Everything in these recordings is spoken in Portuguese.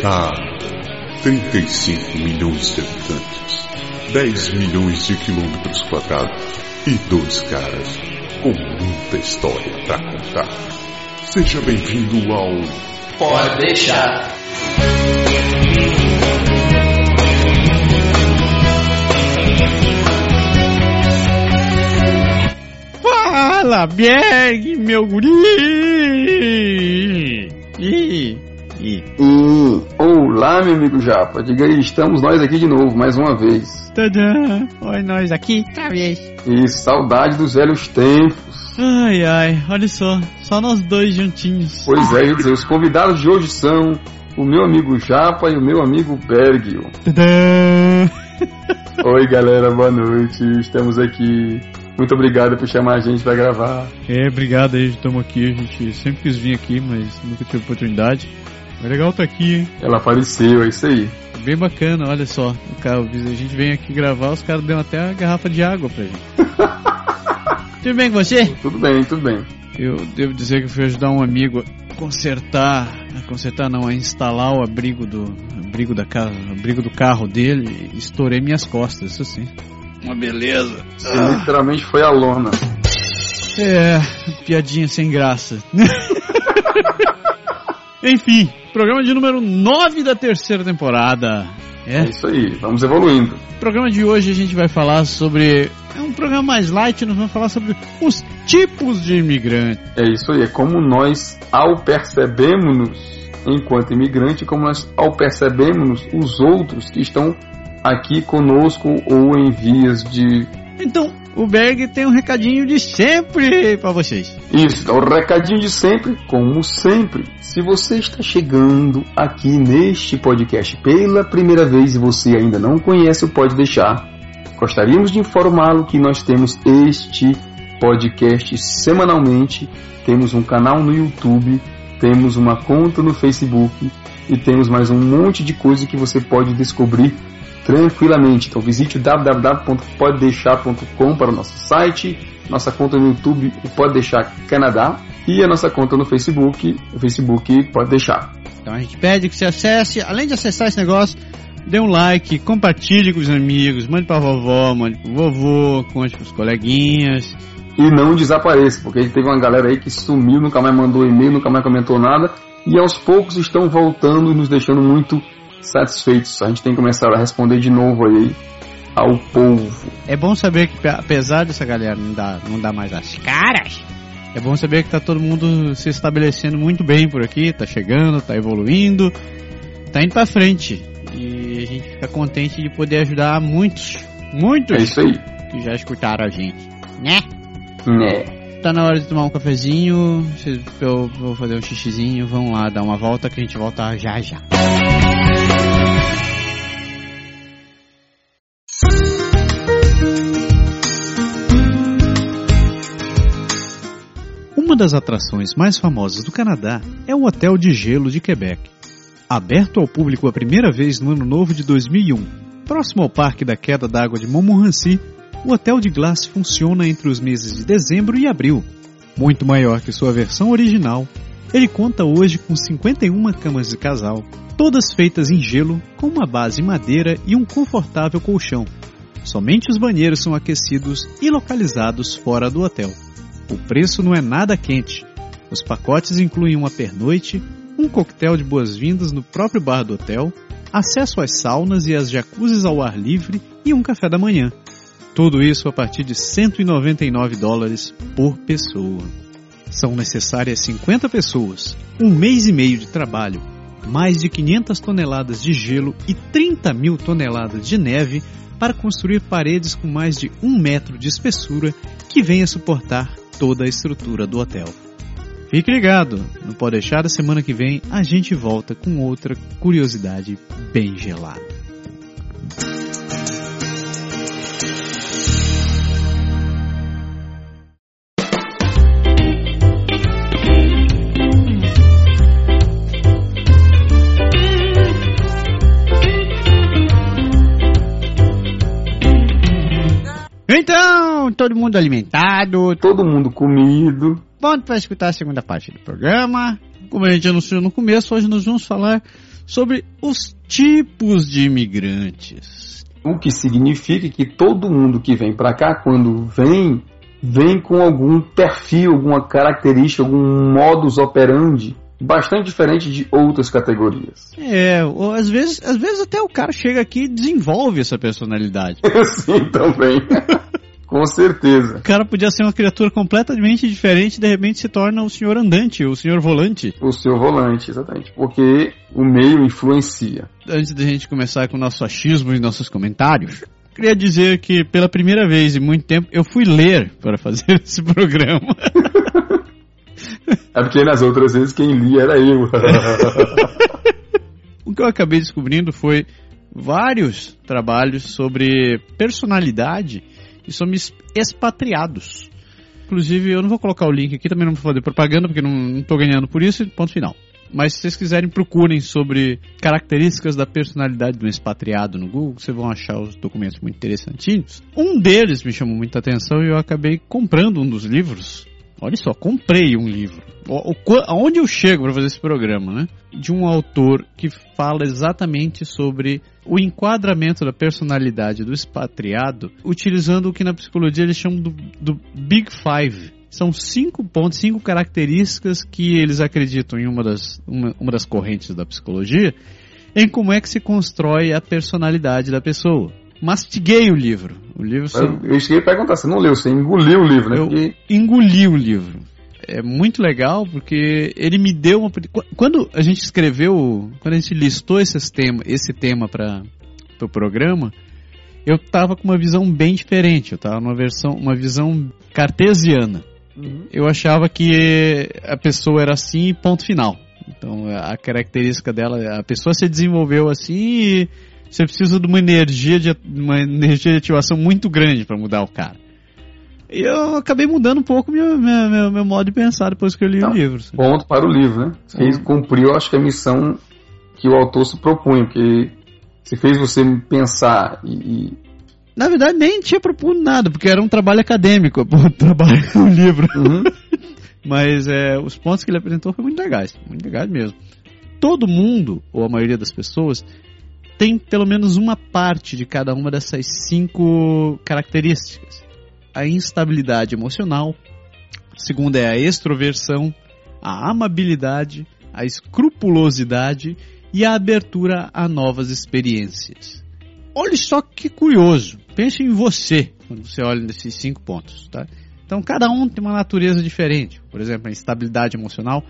Cara, 35 milhões de habitantes, 10 milhões de quilômetros quadrados e dois caras com muita história pra contar. Seja bem-vindo ao Pode deixar. Fala, Berg, meu guri! Ih, Hum, olá, meu amigo Japa. Diga aí, estamos nós aqui de novo, mais uma vez. tadã! Oi, nós aqui, outra vez. E saudade dos velhos tempos. Ai, ai, olha só, só nós dois juntinhos. Pois é, dizer, os convidados de hoje são o meu amigo Japa e o meu amigo Bergio. Tadã! Oi, galera, boa noite. Estamos aqui. Muito obrigado por chamar a gente pra gravar. É, obrigado aí, estamos aqui. A gente sempre quis vir aqui, mas nunca tive oportunidade. É legal estar aqui, hein? Ela apareceu, é isso aí. Bem bacana, olha só. O cara, a gente vem aqui gravar, os caras dão até uma garrafa de água pra gente. Tudo bem com você? Tudo bem, tudo bem. Eu devo dizer que eu fui ajudar um amigo a consertar, a consertar não, a instalar o abrigo do abrigo da casa, abrigo do carro dele e estourei minhas costas, isso sim. Uma beleza. Você literalmente foi a lona. É, piadinha sem graça. Enfim, programa de número 9 da terceira temporada. É É. isso aí, vamos evoluindo. Programa de hoje a gente vai falar sobre. É um programa mais light, nós vamos falar sobre os tipos de imigrante. É isso aí, é como nós, ao percebemos-nos enquanto imigrante, como nós, ao percebemos os outros que estão aqui conosco ou em vias de. Então, o Berg tem um recadinho de sempre pra vocês. Isso, então, o recadinho de sempre, como sempre. Se você está chegando aqui neste podcast pela primeira vez e você ainda não conhece Pode Deixar, gostaríamos de informá-lo que nós temos este podcast semanalmente, temos um canal no YouTube, temos uma conta no Facebook e temos mais um monte de coisa que você pode descobrir tranquilamente. Então visite o www.podedeixar.com para o nosso site, nossa conta no YouTube, o Pode Deixar Canadá, e a nossa conta no Facebook, o Facebook Pode Deixar. Então a gente pede que você acesse, além de acessar esse negócio, dê um like, compartilhe com os amigos, mande pra vovó, mande pro vovô, conte pros coleguinhas. E não desapareça, porque teve uma galera aí que sumiu, nunca mais mandou e-mail, nunca mais comentou nada, e aos poucos estão voltando e nos deixando muito satisfeitos. A gente tem que começar a responder de novo aí ao povo. É bom saber que apesar dessa galera não dar, não dar mais as caras, é bom saber que tá todo mundo se estabelecendo muito bem por aqui, tá chegando, tá evoluindo, tá indo pra frente. E a gente fica contente de poder ajudar muitos, muitos É isso aí, que já escutaram a gente, né? né? Tá na hora de tomar um cafezinho, eu vou fazer um xixizinho, vamos lá dar uma volta que a gente volta já já. Uma das atrações mais famosas do Canadá é o Hotel de Gelo de Quebec. Aberto ao público a primeira vez no ano novo de 2001, próximo ao Parque da Queda d'Água de Montmorency, o Hotel de Glace funciona entre os meses de dezembro e abril. Muito maior que sua versão original, ele conta hoje com 51 camas de casal, todas feitas em gelo, com uma base em madeira e um confortável colchão. Somente os banheiros são aquecidos e localizados fora do hotel. O preço não é nada quente. Os pacotes incluem uma pernoite, um coquetel de boas-vindas no próprio bar do hotel, acesso às saunas e às jacuzzis ao ar livre e um café da manhã. Tudo isso a partir de 199 dólares por pessoa. São necessárias 50 pessoas, um mês e meio de trabalho, mais de 500 toneladas de gelo e 30 mil toneladas de neve para construir paredes com mais de um metro de espessura que venha suportar toda a estrutura do hotel. Fique ligado, não pode deixar a semana que vem a gente volta com outra curiosidade bem gelada. Então, todo mundo alimentado, Todo mundo comido. pronto para escutar a segunda parte do programa. Como a gente anunciou no começo, hoje nós vamos falar sobre os tipos de imigrantes. O que significa que todo mundo que vem para cá, quando vem, vem com algum perfil, alguma característica, algum modus operandi bastante diferente de outras categorias. É, ou às vezes, às vezes até o cara chega aqui e desenvolve essa personalidade. Sim, também. Com certeza. O cara podia ser uma criatura completamente diferente e de repente se torna o senhor andante, o senhor volante. O senhor volante, exatamente. Porque o meio influencia. Antes da gente começar com o nosso achismo e nossos comentários, queria dizer que pela primeira vez em muito tempo eu fui ler para fazer esse programa. É porque nas outras vezes quem lia era eu. o que eu acabei descobrindo foi vários trabalhos sobre personalidade e sobre expatriados. Inclusive, eu não vou colocar o link aqui, também não vou fazer propaganda, porque não estou ganhando por isso, ponto final. Mas se vocês quiserem, procurem sobre características da personalidade do expatriado no Google, vocês vão achar os documentos muito interessantinhos. Um deles me chamou muita atenção e eu acabei comprando um dos livros Olha só, comprei um livro. Aonde eu chego para fazer esse programa, né? De um autor que fala exatamente sobre o enquadramento da personalidade do expatriado, utilizando o que na psicologia eles chamam do, do Big Five. São cinco pontos, cinco características que eles acreditam em uma das, uma, uma das correntes da psicologia, em como é que se constrói a personalidade da pessoa mastiguei o livro. O livro são... Eu cheguei a perguntar, você não leu, você engoliu o livro, né? Eu porque... engoli o livro. É muito legal porque ele me deu uma. Quando a gente escreveu, quando a gente listou esse tema, esse tema para o pro programa, eu tava com uma visão bem diferente. Eu tava numa versão, uma visão cartesiana. Uhum. Eu achava que a pessoa era assim, ponto final. Então a característica dela, a pessoa se desenvolveu assim e você precisa de uma energia de, uma energia de ativação muito grande para mudar o cara. E eu acabei mudando um pouco meu, meu, meu, modo de pensar depois que eu li o livro. Assim. Ponto para o livro, né? Fez, cumpriu, acho que a missão que o autor se propunha, porque se fez você pensar e. Na verdade, nem tinha proposto nada, porque era um trabalho acadêmico, o trabalho o livro. Uhum. Mas é, os pontos que ele apresentou foram muito legais, muito legais mesmo. Todo mundo, ou a maioria das pessoas, tem pelo menos uma parte de cada uma dessas cinco características. A instabilidade emocional, a segunda é a extroversão, a amabilidade, a escrupulosidade e a abertura a novas experiências. Olhe só que curioso. Pense em você quando você olha nesses cinco pontos, tá? Então cada um tem uma natureza diferente. Por exemplo, a instabilidade emocional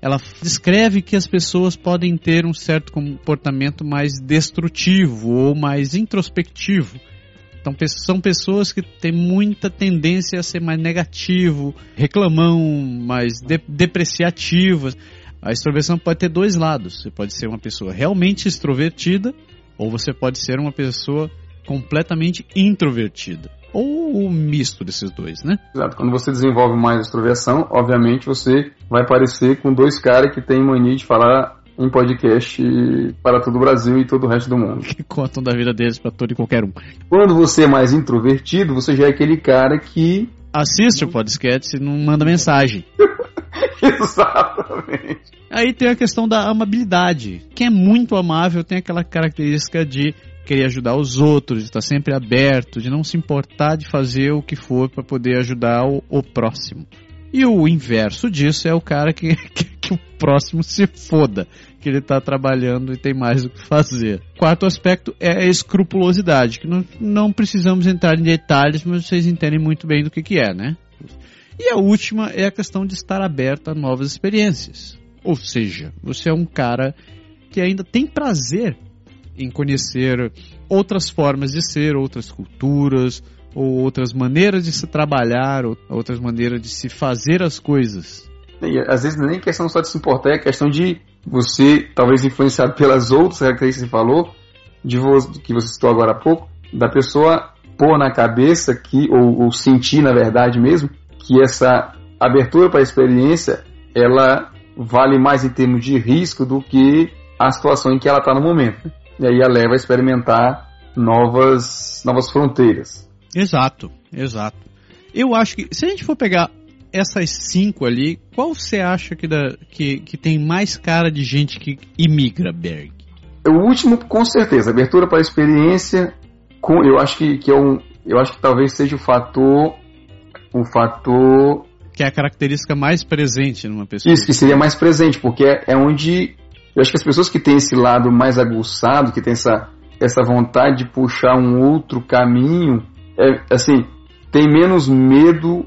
ela descreve que as pessoas podem ter um certo comportamento mais destrutivo ou mais introspectivo. Então são pessoas que têm muita tendência a ser mais negativo, reclamão, mais de depreciativas. A extroversão pode ter dois lados. Você pode ser uma pessoa realmente extrovertida ou você pode ser uma pessoa completamente introvertida ou o misto desses dois, né? Exato. Quando você desenvolve mais extroversão, obviamente você vai parecer com dois caras que têm mania de falar em podcast para todo o Brasil e todo o resto do mundo. Que contam da vida deles para todo e qualquer um. Quando você é mais introvertido, você já é aquele cara que assiste o podcast e não manda mensagem. Exatamente. Aí tem a questão da amabilidade. Quem é muito amável tem aquela característica de querer ajudar os outros, de estar sempre aberto, de não se importar de fazer o que for para poder ajudar o, o, próximo. E o inverso disso é o cara que, que, que o próximo se foda, que ele está trabalhando e tem mais o que fazer. Quarto aspecto é a escrupulosidade, que não, não precisamos entrar em detalhes, mas vocês entendem muito bem do que, que é, né? E a última é a questão de estar aberto a novas experiências. Ou seja, você é um cara que ainda tem prazer em conhecer outras formas de ser, outras culturas, ou outras maneiras de se trabalhar, ou outras maneiras de se fazer as coisas. E, às vezes nem questão só de se importar, é questão de você, talvez influenciado pelas outras características que você falou, de você, que você citou agora há pouco, da pessoa pôr na cabeça que, ou, ou sentir na verdade mesmo, que essa abertura para a experiência, ela vale mais em termos de risco do que a situação em que ela está no momento e aí a leva a experimentar novas, novas fronteiras. Exato, exato. Eu acho que se a gente for pegar essas cinco ali, qual você acha que, dá, que, que tem mais cara de gente que imigra, Berg? o último, com certeza, abertura para a experiência, com, eu acho que, que é um, eu acho que talvez seja o fator, o fator que é a característica mais presente numa pessoa. Isso, que seria mais presente, porque é, é onde eu acho que as pessoas que têm esse lado mais aguçado, que tem essa, essa vontade de puxar um outro caminho, é, assim, tem menos medo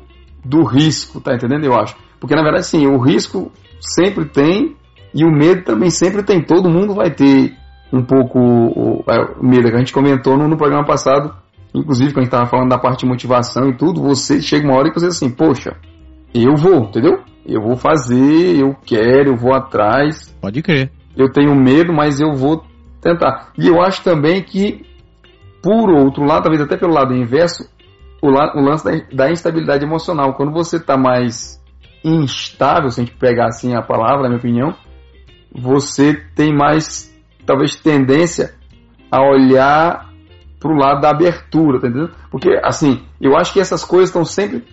do risco, tá entendendo? Eu acho. Porque na verdade, sim, o risco sempre tem e o medo também sempre tem. Todo mundo vai ter um pouco o, o medo que a gente comentou no, no, programa passado, inclusive quando a gente estava falando da parte de motivação e tudo, você chega uma hora e você diz assim, poxa, eu vou, entendeu? Eu vou fazer, eu quero, eu vou atrás. Pode crer. Eu tenho medo, mas eu vou tentar. E eu acho também que, por outro lado, talvez até pelo lado inverso, o, o lance da, da, instabilidade emocional. Quando você está mais instável, se a gente pegar assim a palavra, na minha opinião, você tem mais, talvez, tendência a olhar para o lado da abertura, tá entendendo? Porque, assim, eu acho que essas coisas estão sempre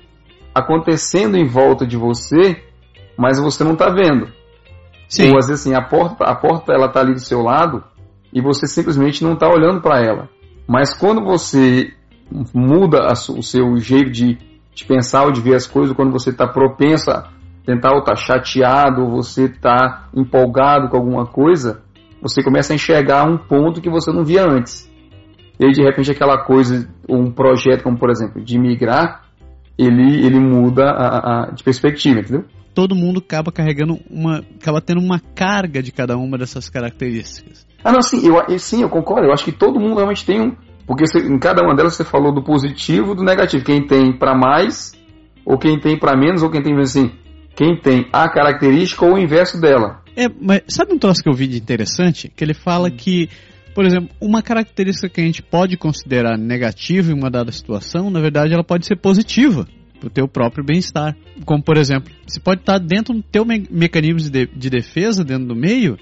acontecendo em volta de você, mas você não está vendo. Sim. Ou às vezes assim, a porta, a porta ela tá ali do seu lado e você simplesmente não está olhando para ela. Mas quando você muda o seu jeito de, de pensar ou de ver as coisas, quando você está propenso a tentar ou tá chateado, ou você está empolgado com alguma coisa, você começa a enxergar um ponto que você não via antes. E aí, de repente, aquela coisa, um projeto como, por exemplo, de migrar, ele, ele muda a, a, de perspectiva, entendeu? Todo mundo acaba carregando uma. acaba tendo uma carga de cada uma dessas características. Ah, não, sim, eu, sim, eu concordo. Eu acho que todo mundo realmente tem um. Porque você, em cada uma delas você falou do positivo e do negativo. Quem tem para mais, ou quem tem para menos, ou quem tem assim. Quem tem a característica ou o inverso dela. É, mas sabe um troço que eu vi de interessante? Que ele fala hum. que por exemplo, uma característica que a gente pode considerar negativa em uma dada situação, na verdade, ela pode ser positiva para o teu próprio bem-estar. Como, por exemplo, você pode estar dentro do teu me mecanismo de, de defesa, dentro do meio,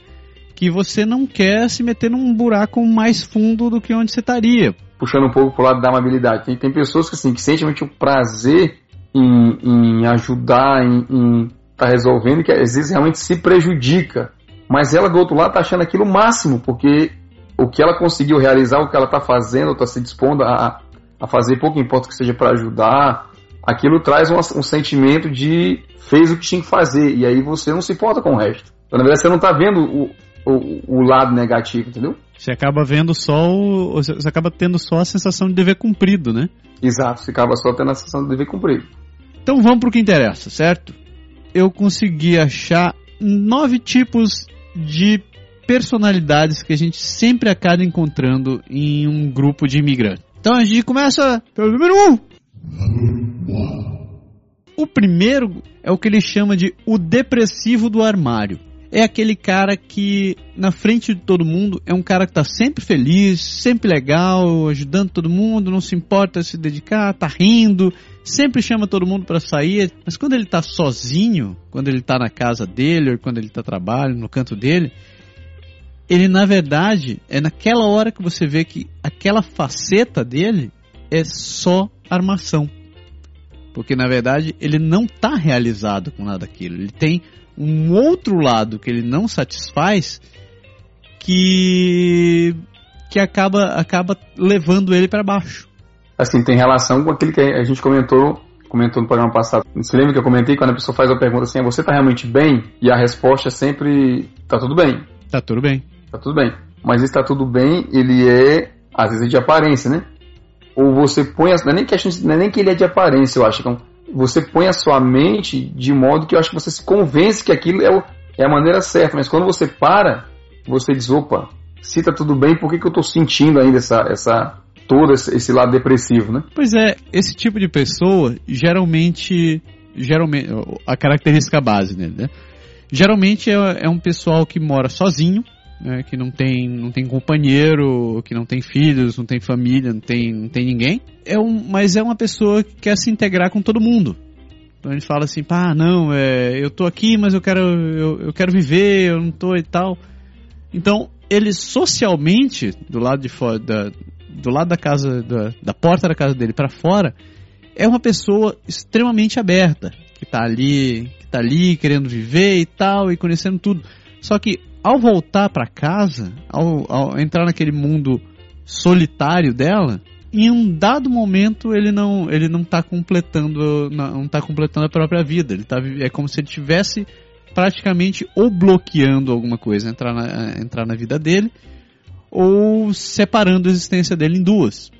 que você não quer se meter num buraco mais fundo do que onde você estaria. Puxando um pouco para o lado da amabilidade. Tem, tem pessoas que, assim, que sentem o prazer em, em ajudar, em estar tá resolvendo, que às vezes realmente se prejudica. Mas ela do outro lado está achando aquilo máximo, porque o que ela conseguiu realizar, o que ela está fazendo, está se dispondo a, a fazer, pouco importa que seja para ajudar, aquilo traz um, um, sentimento de fez o que tinha que fazer, e aí você não se importa com o resto. Então, na verdade, você não está vendo o, o, o, lado negativo, entendeu? Você acaba vendo só o, Você acaba tendo só a sensação de dever cumprido, né? Exato, você acaba só tendo a sensação de dever cumprido. Então vamos para o que interessa, certo? Eu consegui achar nove tipos de personalidades que a gente sempre acaba encontrando em um grupo de imigrantes. Então a gente começa pelo número um. O primeiro é o que ele chama de o depressivo do armário. É aquele cara que, na frente de todo mundo, é um cara que está sempre feliz, sempre legal, ajudando todo mundo, não se importa se dedicar, tá rindo, sempre chama todo mundo para sair. Mas quando ele está sozinho, quando ele está na casa dele, ou quando ele está trabalhando no canto dele, ele na verdade é naquela hora que você vê que aquela faceta dele é só armação. Porque na verdade ele não está realizado com nada daquilo. Ele tem um outro lado que ele não satisfaz que que acaba acaba levando ele para baixo. Assim, tem relação com aquilo que a gente comentou comentou no programa passado. Você lembra que eu comentei quando a pessoa faz a pergunta assim, você está realmente bem? E a resposta é sempre, tá tudo bem. Tá tudo bem. Tá tudo bem. Mas está tudo bem, ele é, às vezes, de aparência, né? Ou você põe. Não, é nem que, não é nem que ele é de aparência, eu acho. Então, você põe a sua mente de modo que eu acho que você se convence que aquilo é, o, é a maneira certa. Mas quando você para, você diz: opa, se tá tudo bem, por que, que eu estou sentindo ainda essa, essa, todo esse lado depressivo, né? Pois é, esse tipo de pessoa geralmente, geralmente a característica base dele, né? Geralmente é, é um pessoal que mora sozinho, né, que não tem, não tem companheiro, que não tem filhos, não tem família, não tem, não tem ninguém. É um, mas é uma pessoa que quer se integrar com todo mundo. Então ele fala assim, pá, não, é, eu tô aqui, mas eu quero, eu, eu quero viver, eu não tô e tal. Então ele socialmente, do lado de fora, da, do lado da casa, da, da porta da casa dele para fora, é uma pessoa extremamente aberta, que tá ali, que tá ali querendo viver e tal, e conhecendo tudo. Só que ao voltar para casa, ao, ao, entrar naquele mundo solitário dela, em um dado momento ele não ele não está completando não tá completando a própria vida. Ele tá, é como se ele tivesse praticamente ou bloqueando alguma coisa entrar na, entrar na vida dele ou separando a existência dele em duas.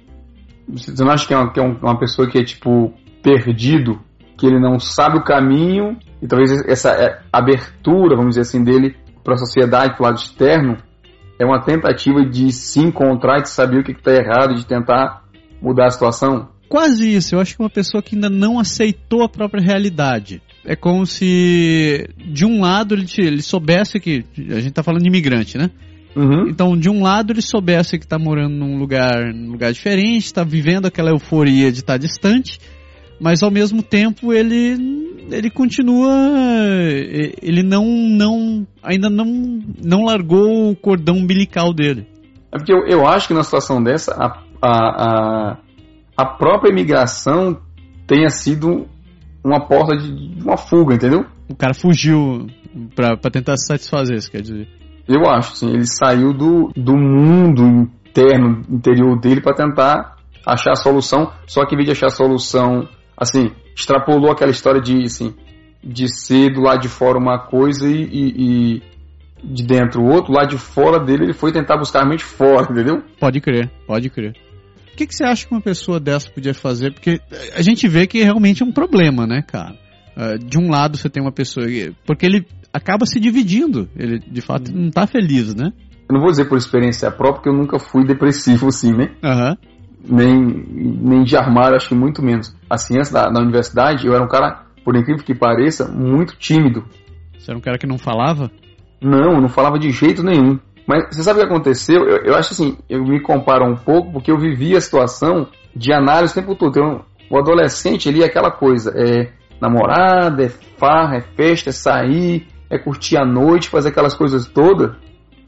Você não acha que é uma, que é uma pessoa que é tipo perdido, que ele não sabe o caminho e talvez essa é, abertura, vamos dizer assim, dele para a sociedade, para o lado externo, é uma tentativa de se encontrar, de saber o que está errado, de tentar mudar a situação? Quase isso. Eu acho que uma pessoa que ainda não aceitou a própria realidade. É como se, de um lado, ele, ele soubesse que. A gente está falando de imigrante, né? Uhum. Então, de um lado, ele soubesse que está morando num lugar, num lugar diferente, está vivendo aquela euforia de estar tá distante, mas ao mesmo tempo ele ele continua ele não não ainda não não largou o cordão umbilical dele. É porque eu, eu acho que na situação dessa a, a, a, a própria imigração tenha sido uma porta de, de uma fuga, entendeu? O cara fugiu para tentar se satisfazer, isso quer dizer. Eu acho, sim. Ele saiu do, do mundo interno, interior dele para tentar achar a solução. Só que em vez de achar a solução, assim, extrapolou aquela história de, assim, de ser do lado de fora uma coisa e, e, e de dentro outro. Lá de fora dele ele foi tentar buscar mente fora, entendeu? Pode crer, pode crer. O que, que você acha que uma pessoa dessa podia fazer? Porque a gente vê que realmente é um problema, né, cara? Uh, de um lado você tem uma pessoa. Porque ele acaba se dividindo. Ele, de fato, não está feliz, né? Eu não vou dizer por experiência própria, porque eu nunca fui depressivo assim, né? Uhum. Nem, nem de armário, acho que muito menos. Assim, antes da, da universidade, eu era um cara, por incrível que pareça, muito tímido. Você era um cara que não falava? Não, não falava de jeito nenhum. Mas você sabe o que aconteceu? Eu, eu acho assim, eu me comparo um pouco porque eu vivi a situação de análise o tempo todo. Então, o adolescente ali é aquela coisa, é namorada, é farra, é festa, é sair, é curtir a noite, fazer aquelas coisas todas.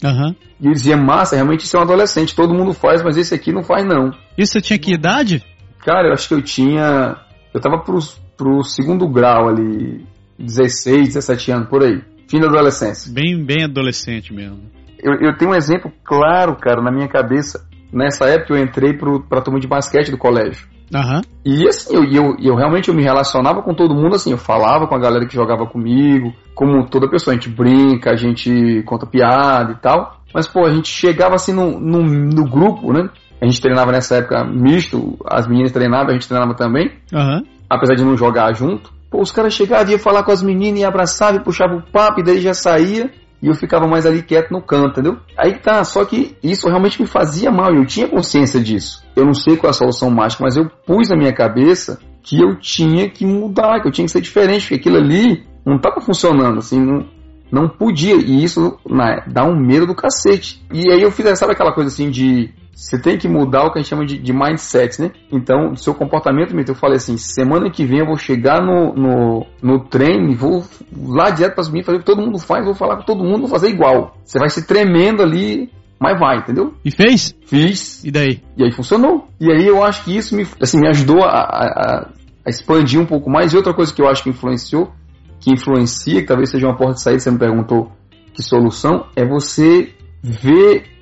Uhum. E eles diziam, massa, realmente isso é um adolescente, todo mundo faz, mas esse aqui não faz não. Isso você tinha que idade? Cara, eu acho que eu tinha. Eu tava pro, pro segundo grau ali, 16, 17 anos, por aí. Fim da adolescência. Bem, bem adolescente mesmo. Eu, eu tenho um exemplo claro, cara, na minha cabeça. Nessa época eu entrei pro, pra turma de basquete do colégio. Uhum. E assim, eu, eu, eu realmente eu me relacionava com todo mundo assim, eu falava com a galera que jogava comigo, como toda pessoa, a gente brinca, a gente conta piada e tal. Mas, pô, a gente chegava assim no, no, no grupo, né? A gente treinava nessa época misto, as meninas treinavam, a gente treinava também. Uhum. Apesar de não jogar junto. Pô, os caras chegavam, iam falar com as meninas e abraçavam e puxavam o papo e daí já saía e eu ficava mais ali quieto no canto, entendeu? Aí tá, só que isso realmente me fazia mal, eu tinha consciência disso. Eu não sei qual é a solução mágica, mas eu pus na minha cabeça que eu tinha que mudar, que eu tinha que ser diferente, porque aquilo ali não estava funcionando, assim, não, não podia. E isso né, dá um medo do cacete. E aí eu fiz, sabe aquela coisa assim de você tem que mudar o que a gente chama de, de mindset, né? Então, seu comportamento, eu falei assim, semana que vem eu vou chegar no, no, no treino e vou lá direto para as meninas, fazer o que todo mundo faz, vou falar com todo mundo, vou fazer igual. Você vai se tremendo ali, mas vai, entendeu? E fez? Fiz. E daí? E aí funcionou. E aí eu acho que isso me, assim, me ajudou a, a, a expandir um pouco mais. E outra coisa que eu acho que influenciou, que influencia, que talvez seja uma porta de saída, você me perguntou que solução, é você ver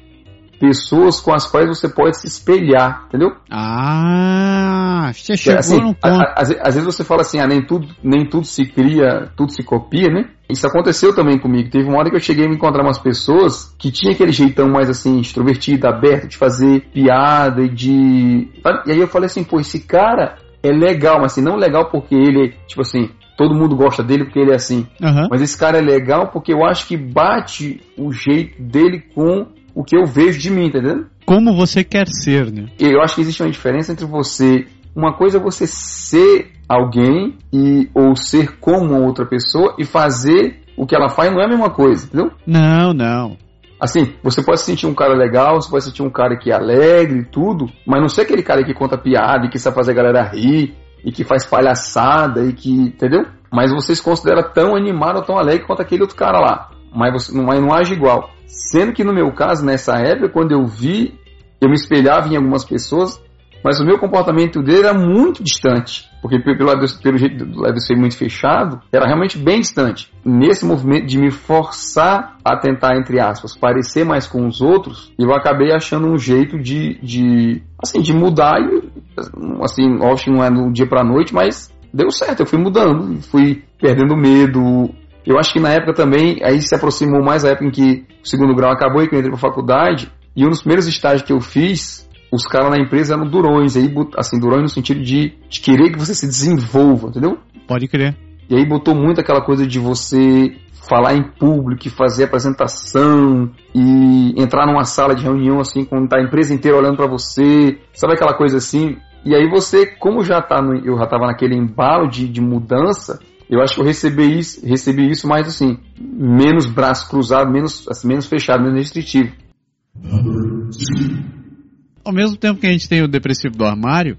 pessoas com as quais você pode se espelhar, entendeu? Ah, você chegou assim, no ponto. Às vezes você fala assim, ah, nem tudo, nem tudo se cria, tudo se copia, né? Isso aconteceu também comigo. Teve uma hora que eu cheguei a me encontrar umas pessoas que tinha aquele jeitão mais assim, extrovertido, aberto, de fazer piada e de. E aí eu falei assim, pô, esse cara é legal, mas assim, não legal porque ele, tipo assim, todo mundo gosta dele porque ele é assim. Uhum. Mas esse cara é legal porque eu acho que bate o jeito dele com o que eu vejo de mim, entendeu? Como você quer ser, né? Eu acho que existe uma diferença entre você. Uma coisa é você ser alguém e ou ser como outra pessoa e fazer o que ela faz não é a mesma coisa, entendeu? Não, não. Assim, você pode se sentir um cara legal, você pode se sentir um cara que é alegre e tudo, mas não ser aquele cara que conta piada e que sabe fazer a galera rir e que faz palhaçada e que, entendeu? Mas você se considera tão animado ou tão alegre quanto aquele outro cara lá. Mas você não, não age igual. Sendo que no meu caso, nessa época, quando eu vi, eu me espelhava em algumas pessoas Mas o meu comportamento dele era muito distante. Porque pelo lado, pelo jeito do lado ser muito fechado, era realmente bem distante. Nesse movimento de me forçar a tentar, entre aspas, parecer mais com os outros, eu acabei achando um jeito de, de assim, de mudar e, assim, que não é do dia pra noite, mas deu certo, eu fui mudando, fui perdendo medo. Eu acho que na época também, aí se aproximou mais a época em que o segundo grau acabou e que eu entrei pra faculdade, e um dos primeiros estágios que eu fiz, os caras na empresa eram durões, aí, assim, durões no sentido de, de querer que você se desenvolva, entendeu? Pode crer. E aí botou muito aquela coisa de você falar em público, fazer apresentação e entrar numa sala de reunião assim, com tá a empresa inteira olhando para você, sabe aquela coisa assim? E aí você, como já tá no, eu já tava naquele embalo de, de mudança, eu acho que eu recebi isso, recebi isso mais assim, menos braço cruzado, menos, assim, menos fechado, menos restritivo. Ao mesmo tempo que a gente tem o depressivo do armário,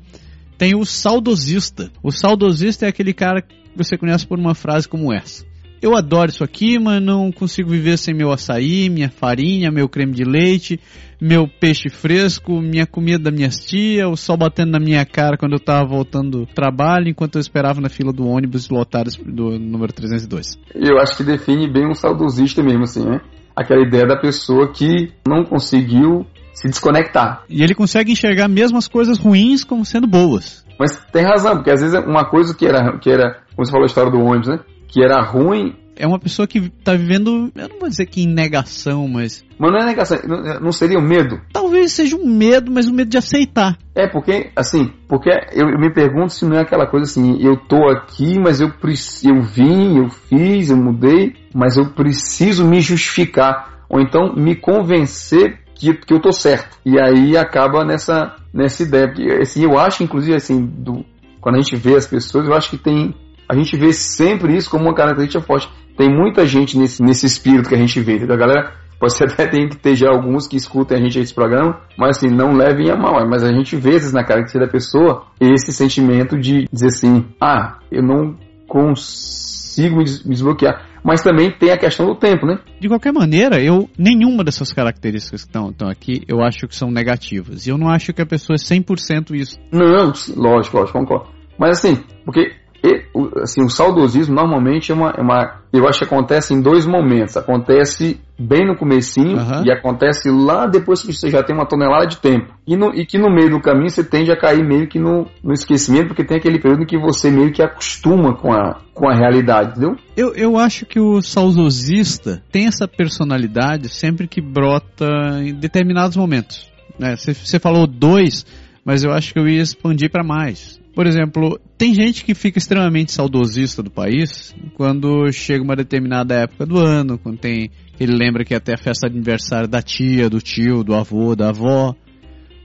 tem o saudosista. O saudosista é aquele cara que você conhece por uma frase como essa. Eu adoro isso aqui, mas não consigo viver sem meu açaí, minha farinha, meu creme de leite, meu peixe fresco, minha comida da minha tia, o sol batendo na minha cara quando eu estava voltando do trabalho, enquanto eu esperava na fila do ônibus lotado do número 302. Eu acho que define bem um saudosista mesmo, assim, né? Aquela ideia da pessoa que não conseguiu se desconectar. E ele consegue enxergar mesmo as coisas ruins como sendo boas. Mas tem razão, porque às vezes uma coisa que era, que era como você falou a história do ônibus, né? Que era ruim. É uma pessoa que tá vivendo, eu não vou dizer que em negação, mas. Mas não é negação, não seria o medo? Talvez seja um medo, mas um medo de aceitar. É, porque, assim, porque eu, eu me pergunto se não é aquela coisa assim, eu tô aqui, mas eu, eu vim, eu fiz, eu mudei, mas eu preciso me justificar. Ou então me convencer que, que eu tô certo. E aí acaba nessa, nessa ideia. Porque, assim, eu acho, inclusive, assim, do, quando a gente vê as pessoas, eu acho que tem. A gente vê sempre isso como uma característica forte. Tem muita gente nesse, nesse espírito que a gente vê, entendeu? A galera pode ser até tem que ter já alguns que escutem a gente esse programa, mas assim, não levem a mal. Mas a gente vê, às vezes, na característica da pessoa, esse sentimento de dizer assim, ah, eu não consigo me desbloquear mas também tem a questão do tempo, né? De qualquer maneira, eu nenhuma dessas características que estão aqui, eu acho que são negativas. E eu não acho que a pessoa é 100% isso. Não, lógico, lógico, concordo. Mas assim, porque e, assim, o saudosismo normalmente é uma, é uma, Eu acho que acontece em dois momentos. Acontece bem no comecinho uhum. e acontece lá depois que você já tem uma tonelada de tempo. E, no, e que no meio do caminho você tende a cair meio que no, no esquecimento, porque tem aquele período em que você meio que acostuma com a, com a realidade, entendeu? Eu, eu acho que o saudosista tem essa personalidade sempre que brota em determinados momentos. Você né? falou dois, mas eu acho que eu ia expandir para mais. Por exemplo, tem gente que fica extremamente saudosista do país quando chega uma determinada época do ano, quando tem ele lembra que é até a festa de aniversário da tia, do tio, do avô, da avó,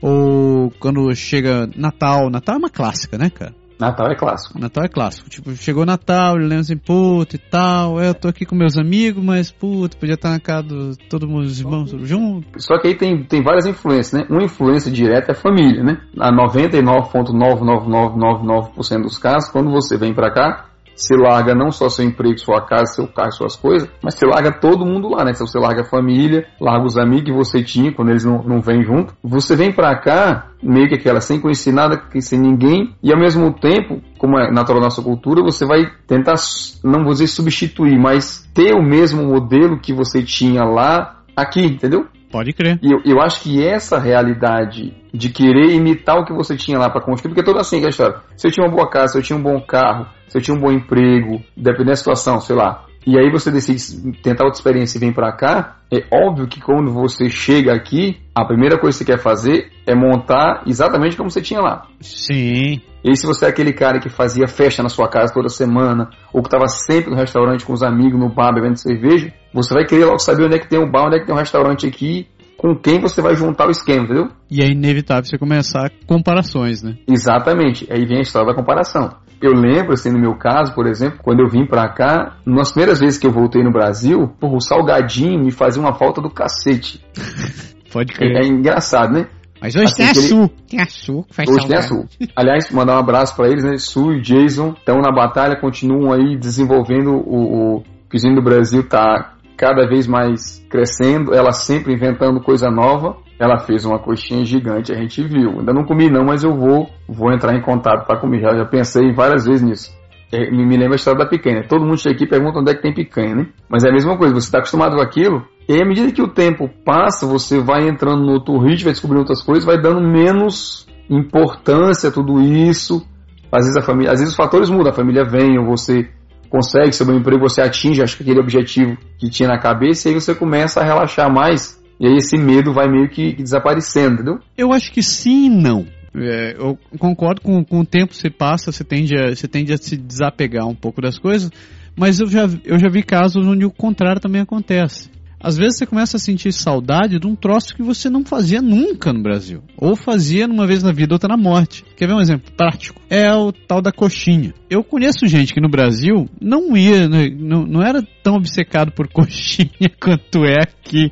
ou quando chega Natal. Natal é uma clássica, né, cara? Natal é clássico. Natal é clássico. Tipo, chegou Natal, ele lembra assim, puta e tal, eu tô aqui com meus amigos, mas puta, podia estar na casa de todos os irmãos juntos. Só que aí tem, tem várias influências, né? Uma influência direta é a família, né? A 99,99999% dos casos, quando você vem para cá, você larga não só seu emprego, sua casa, seu carro, suas coisas, mas você larga todo mundo lá, né? Você larga a família, larga os amigos que você tinha quando eles não, não vêm junto. Você vem pra cá, meio que aquela, sem conhecer nada, sem ninguém, e ao mesmo tempo, como é natural nossa cultura, você vai tentar, não vou dizer substituir, mas ter o mesmo modelo que você tinha lá, aqui, entendeu? Pode crer. E eu, eu acho que essa realidade de querer imitar o que você tinha lá para construir, porque é toda assim aquela história. Se eu tinha uma boa casa, se eu tinha um bom carro, se eu tinha um bom emprego, dependendo da situação, sei lá. E aí você decide tentar outra experiência e vem para cá, é óbvio que quando você chega aqui, a primeira coisa que você quer fazer é montar exatamente como você tinha lá. Sim. E se você é aquele cara que fazia festa na sua casa toda semana, ou que estava sempre no restaurante com os amigos, no bar, bebendo cerveja, você vai querer logo saber onde é que tem um bar, onde é que tem um restaurante aqui, com quem você vai juntar o esquema, entendeu? E é inevitável você começar comparações, né? Exatamente. Aí vem a história da comparação. Eu lembro, assim, no meu caso, por exemplo, quando eu vim pra cá, nas primeiras vezes que eu voltei no Brasil, porra, o salgadinho me fazia uma falta do cacete. Pode crer. É, é engraçado, né? Mas hoje assim, tem a Su. Tem a Su que faz Hoje tem a Su. Aliás, mandar um abraço para eles, né? Su e Jason estão na batalha, continuam aí desenvolvendo o, o Cozinho do Brasil tá cada vez mais crescendo, ela sempre inventando coisa nova. ela fez uma coxinha gigante, a gente viu. Ainda não comi não, mas eu vou, vou entrar em contato para comer. Já, já pensei várias vezes nisso. É, me, me lembra a história da picanha. Todo mundo chega aqui e pergunta onde é que tem picanha, né? Mas é a mesma coisa, você está acostumado com aquilo, e à medida que o tempo passa, você vai entrando no outro ritmo, vai descobrindo outras coisas, vai dando menos importância a tudo isso. Às vezes a família, às vezes os fatores mudam, a família vem, ou você consegue seu emprego, você atinge acho que aquele objetivo que tinha na cabeça, e aí você começa a relaxar mais, e aí esse medo vai meio que, que desaparecendo, entendeu? Eu acho que sim e não. É, eu concordo com, com o tempo que você passa, você tende, a, você tende a se desapegar um pouco das coisas, mas eu já, eu já vi casos onde o contrário também acontece. Às vezes você começa a sentir saudade de um troço que você não fazia nunca no Brasil. Ou fazia numa vez na vida, outra na morte. Quer ver um exemplo prático? É o tal da coxinha. Eu conheço gente que no Brasil não ia, né, não, não era tão obcecado por coxinha quanto é aqui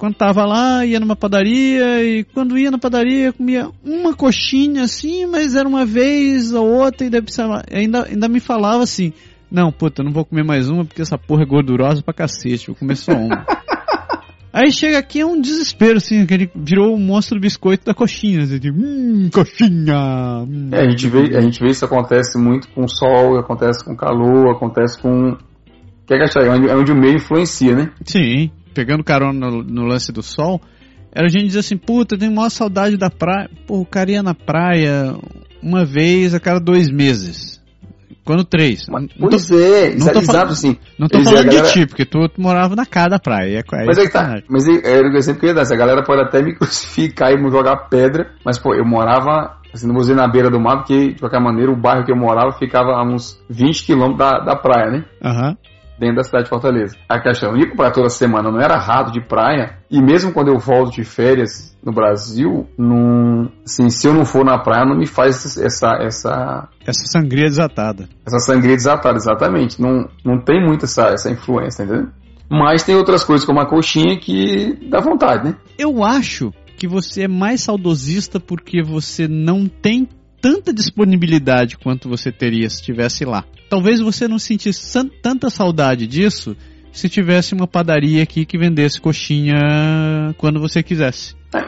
quando tava lá, ia numa padaria e quando ia na padaria comia uma coxinha assim, mas era uma vez ou outra e ainda, ainda me falava assim: Não, puta, não vou comer mais uma porque essa porra é gordurosa pra cacete, vou comer só uma. Aí chega aqui é um desespero, assim, que ele virou o monstro do biscoito da coxinha. Assim, tipo, hum, coxinha! Hum. É, a gente, vê, a gente vê isso acontece muito com sol, acontece com calor, acontece com. Que é, é onde, é onde o meio influencia, né? Sim pegando carona no, no, lance do sol, era a gente dizer assim, puta, tenho maior saudade da praia. Pô, o cara ia na praia uma vez a cada dois meses. Quando três. Mas, pois tô, é, não tô exato assim. Não tô falando galera... de ti, porque tu, tu, morava na casa da praia. É, é mas é que tá. Mas era o exemplo que eu ia dar. A galera pode até me crucificar e me jogar pedra, mas pô, eu morava assim, não vou dizer na beira do mar, porque de qualquer maneira o bairro que eu morava ficava a uns 20 quilômetros da, da praia, né? Aham. Uhum dentro da cidade de Fortaleza. A questão, ir para toda semana não era rato de praia, e mesmo quando eu volto de férias no Brasil, não, assim, se eu não for na praia, não me faz essa essa essa sangria desatada. Essa sangria desatada, exatamente. Não, não tem muito essa, essa influência, entendeu? Mas tem outras coisas como a coxinha que dá vontade, né? Eu acho que você é mais saudosista porque você não tem tanta disponibilidade quanto você teria se estivesse lá. Talvez você não sentisse tanta saudade disso se tivesse uma padaria aqui que vendesse coxinha quando você quisesse. É,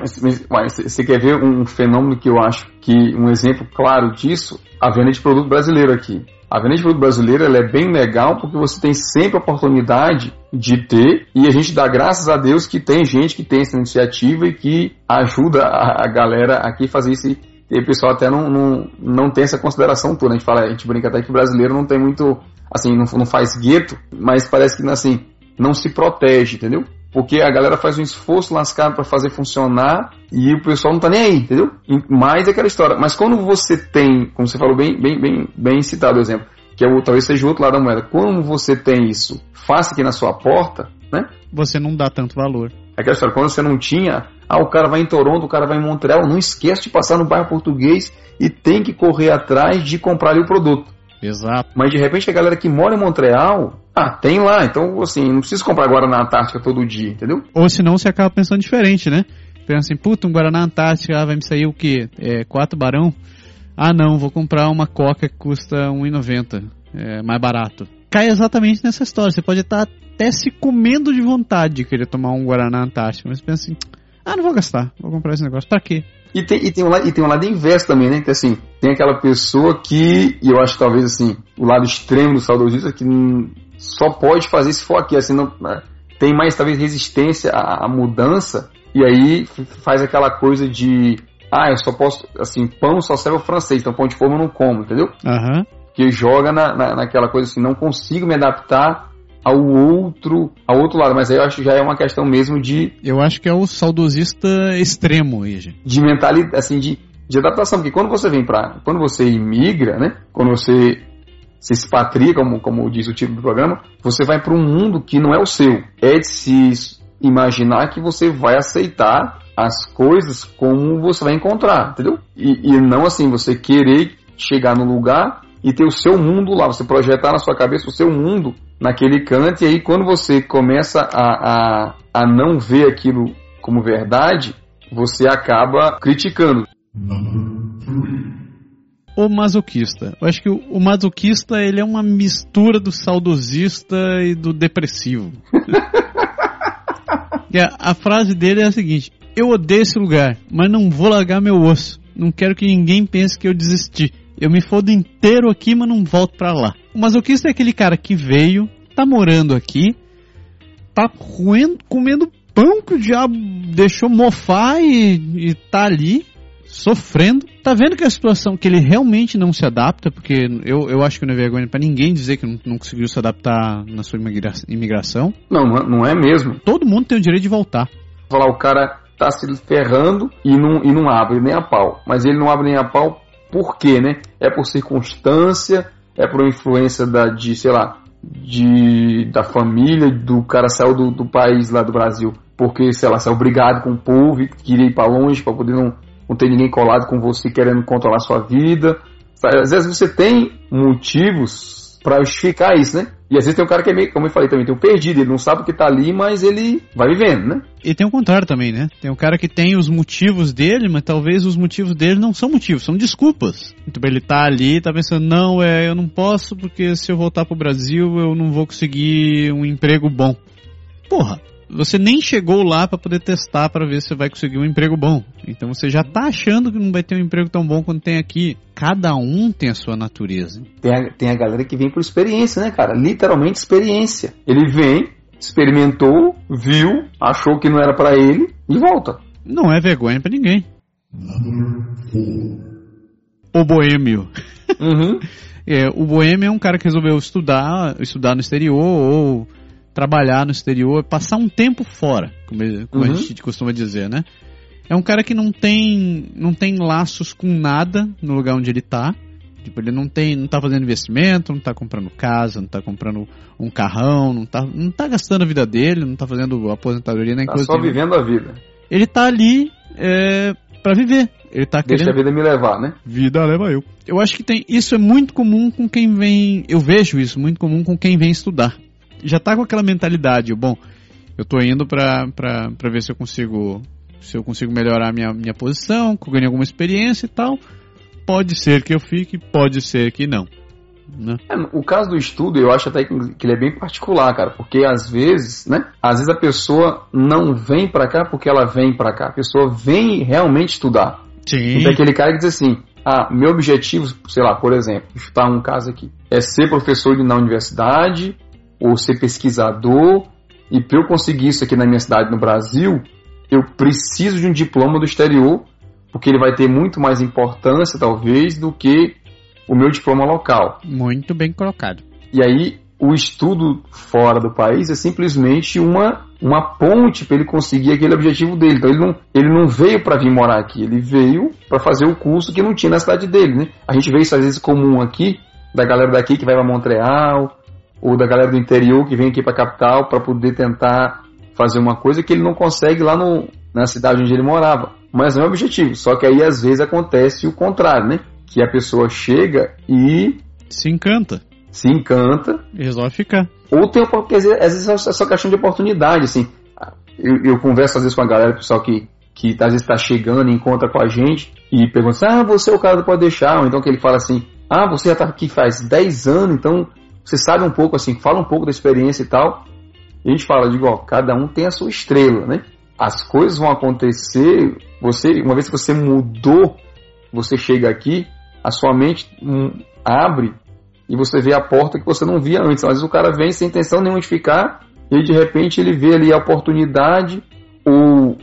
mas, você quer ver um fenômeno que eu acho que um exemplo claro disso? A venda de produto brasileiro aqui. A venda de produto brasileiro é bem legal porque você tem sempre a oportunidade de ter e a gente dá graças a Deus que tem gente que tem essa iniciativa e que ajuda a, a galera aqui a fazer esse, e o pessoal até não, não, não tem essa consideração toda. A gente fala, a gente brinca até que o brasileiro não tem muito, assim, não, não faz gueto, mas parece que, assim, não se protege, entendeu? Porque a galera faz um esforço lascado para fazer funcionar e o pessoal não tá nem aí, entendeu? Mais aquela história. Mas quando você tem, como você falou bem, bem, bem, bem citado o exemplo, que é o, talvez seja o outro lado da moeda, quando você tem isso, faça aqui na sua porta, né? Você não dá tanto valor. É aquela história, quando você não tinha, ah, o cara vai em Toronto, o cara vai em Montreal, não esquece de passar no bairro português e tem que correr atrás de comprar ali o produto. Exato. Mas de repente a galera que mora em Montreal, ah, tem lá, então assim, não precisa comprar Guaraná Antártica todo dia, entendeu? Ou senão você acaba pensando diferente, né? Pensa assim, puta, um Guaraná Antártica ah, vai me sair o quê? É, quatro barão? Ah não, vou comprar uma coca que custa R$1,90, é mais barato. Cai exatamente nessa história, você pode estar até se comendo de vontade de querer tomar um Guaraná Antártica, mas pensa assim, ah, não vou gastar, vou comprar esse negócio, pra quê? E tem, e tem, um, lado, e tem um lado inverso também, né? Que assim, tem aquela pessoa que, e eu acho talvez assim, o lado extremo do saudosista que só pode fazer se for aqui, assim, não, né? tem mais talvez resistência à, à mudança, e aí faz aquela coisa de, ah, eu só posso, assim, pão só serve o francês, então pão de forma eu não como, entendeu? Uhum. Que joga na, na, naquela coisa assim, não consigo me adaptar ao outro, ao outro lado, mas aí eu acho que já é uma questão mesmo de Eu acho que é o saudosista extremo aí, gente. De mentalidade, assim, de, de adaptação, porque quando você vem para, quando você imigra, né? Quando você se expatria, como, como diz o título do programa, você vai para um mundo que não é o seu. É de se imaginar que você vai aceitar as coisas como você vai encontrar, entendeu? E, e não assim, você querer chegar no lugar e ter o seu mundo lá, você projetar na sua cabeça o seu mundo naquele canto, e aí quando você começa a, a, a não ver aquilo como verdade, você acaba criticando. O masoquista. Eu acho que o, o masoquista ele é uma mistura do saudosista e do depressivo. a, a frase dele é a seguinte: eu odeio esse lugar, mas não vou largar meu osso. Não quero que ninguém pense que eu desisti. Eu me fodo inteiro aqui, mas não volto pra lá. O masoquista é aquele cara que veio, tá morando aqui, tá roendo, comendo pão que o diabo deixou mofar e, e tá ali, sofrendo. Tá vendo que a situação que ele realmente não se adapta, porque eu, eu acho que não é vergonha para ninguém dizer que não, não, conseguiu se adaptar na sua imigração. Não, não é mesmo. Todo mundo tem o direito de voltar. Falar, o cara tá se ferrando e não, e não abre nem a pau. Mas ele não abre nem a pau por quê, né? É por circunstância, é por influência da, de, sei lá, de, da família, do cara saiu do, do país lá do Brasil, porque, sei lá, saiu obrigado com o povo e queria ir para longe para poder não, não ter ninguém colado com você querendo controlar sua vida. Às vezes você tem motivos para justificar isso, né? E às vezes tem um cara que é meio, como eu falei também, tem um perdido, ele não sabe o que tá ali, mas ele vai vivendo, né? E tem o contrário também, né? Tem um cara que tem os motivos dele, mas talvez os motivos dele não são motivos, são desculpas. Então ele tá ali, tá pensando, não, é, eu não posso porque se eu voltar pro Brasil eu não vou conseguir um emprego bom. Porra, você nem chegou lá para poder testar para ver se vai conseguir um emprego bom. Então você já tá achando que não vai ter um emprego tão bom quanto tem aqui. Cada um tem a sua natureza. Tem a, tem a galera que vem por experiência, né, cara? Literalmente experiência. Ele vem, experimentou, viu, achou que não era para ele e volta. Não é vergonha para ninguém. O boêmio. Uhum. é, o boêmio é um cara que resolveu estudar, estudar no exterior ou trabalhar no exterior, passar um tempo fora, como, como uhum. a gente costuma dizer, né? É um cara que não tem, não tem laços com nada no lugar onde ele está. Tipo, ele não tem, não tá fazendo investimento, não está comprando casa, não está comprando um carrão, não está não tá gastando a vida dele, não está fazendo aposentadoria nem tá coisa. só vivendo a vida. Ele está ali é, para viver. Ele tá Deixa querendo... a vida me levar, né? Vida leva eu. Eu acho que tem, isso é muito comum com quem vem, eu vejo isso muito comum com quem vem estudar já tá com aquela mentalidade, bom, eu tô indo pra, pra, pra ver se eu consigo se eu consigo melhorar minha, minha posição, que eu ganhe alguma experiência e tal. Pode ser que eu fique, pode ser que não. Né? É, o caso do estudo, eu acho até que ele é bem particular, cara, porque às vezes, né? Às vezes a pessoa não vem para cá porque ela vem para cá. A pessoa vem realmente estudar. Sim. Então aquele cara que diz assim: ah, meu objetivo, sei lá, por exemplo, chutar um caso aqui, é ser professor na universidade ou ser pesquisador. E para eu conseguir isso aqui na minha cidade, no Brasil, eu preciso de um diploma do exterior, porque ele vai ter muito mais importância, talvez, do que o meu diploma local. Muito bem colocado. E aí, o estudo fora do país é simplesmente uma, uma ponte para ele conseguir aquele objetivo dele. Então, ele não, ele não veio para vir morar aqui, ele veio para fazer o curso que não tinha na cidade dele. Né? A gente vê isso às vezes comum aqui, da galera daqui que vai para Montreal, ou da galera do interior que vem aqui para a capital para poder tentar fazer uma coisa que ele não consegue lá no, na cidade onde ele morava. Mas não é o objetivo. Só que aí às vezes acontece o contrário, né? Que a pessoa chega e. Se encanta. Se encanta. E resolve ficar. Ou tem porque às vezes é só questão de oportunidade, assim. Eu, eu converso às vezes com a galera, pessoal que, que às vezes está chegando e encontra com a gente e pergunta assim, ah, você é o cara do Pode Deixar. Ou então que ele fala assim, ah, você já está aqui faz 10 anos, então você sabe um pouco assim, fala um pouco da experiência e tal. E a gente fala, digo, ó, cada um tem a sua estrela, né? As coisas vão acontecer, você, uma vez que você mudou, você chega aqui, a sua mente hum, abre e você vê a porta que você não via antes. Às vezes o cara vem sem intenção nenhuma de ficar e de repente ele vê ali a oportunidade, o,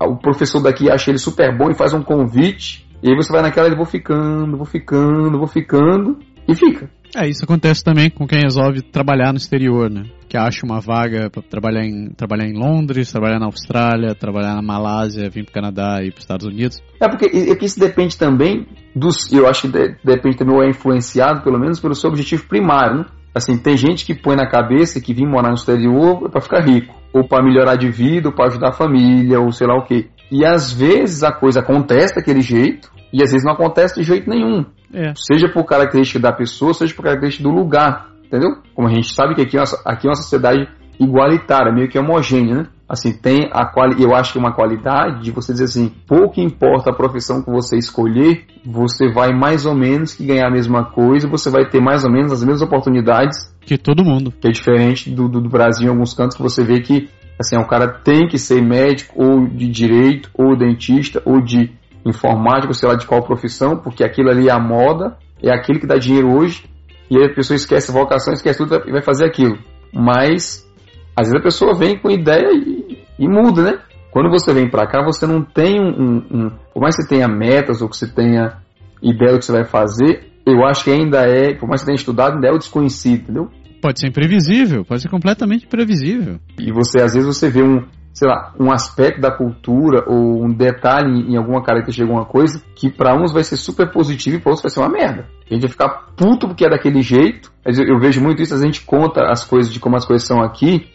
o professor daqui acha ele super bom e faz um convite, e aí você vai naquela, eu vou ficando, vou ficando, vou ficando, e fica. É, isso acontece também com quem resolve trabalhar no exterior, né? Que acha uma vaga para trabalhar em, trabalhar em Londres, trabalhar na Austrália, trabalhar na Malásia, vir para o Canadá e para os Estados Unidos. É porque é que isso depende também dos. Eu acho que de, depende também, ou é influenciado, pelo menos, pelo seu objetivo primário, né? Assim, tem gente que põe na cabeça que vir morar no exterior é para ficar rico, ou para melhorar de vida, ou para ajudar a família, ou sei lá o quê. E às vezes a coisa acontece daquele jeito, e às vezes não acontece de jeito nenhum. É. Seja por característica da pessoa, seja por característica do lugar. Entendeu? Como a gente sabe que aqui é uma, aqui é uma sociedade igualitária, meio que homogênea, né? Assim, tem a quali eu acho que é uma qualidade de você dizer assim, pouco importa a profissão que você escolher, você vai mais ou menos que ganhar a mesma coisa, você vai ter mais ou menos as mesmas oportunidades que todo mundo. Que é diferente do, do, do Brasil em alguns cantos que você vê que Assim, o cara tem que ser médico, ou de direito, ou dentista, ou de informática, sei lá de qual profissão, porque aquilo ali é a moda, é aquilo que dá dinheiro hoje, e aí a pessoa esquece a vocação, esquece tudo e vai fazer aquilo. Mas, às vezes a pessoa vem com ideia e, e muda, né? Quando você vem para cá, você não tem um, um, um, Por mais que você tenha metas ou que você tenha ideia do que você vai fazer, eu acho que ainda é, por mais que você tenha estudado, ainda é o desconhecido, entendeu? Pode ser imprevisível, pode ser completamente imprevisível. E você, às vezes, você vê um, sei lá, um aspecto da cultura ou um detalhe em alguma característica de alguma coisa que para uns vai ser super positivo e para outros vai ser uma merda. A gente vai ficar puto porque é daquele jeito. Eu, eu vejo muito isso, a gente conta as coisas de como as coisas são aqui,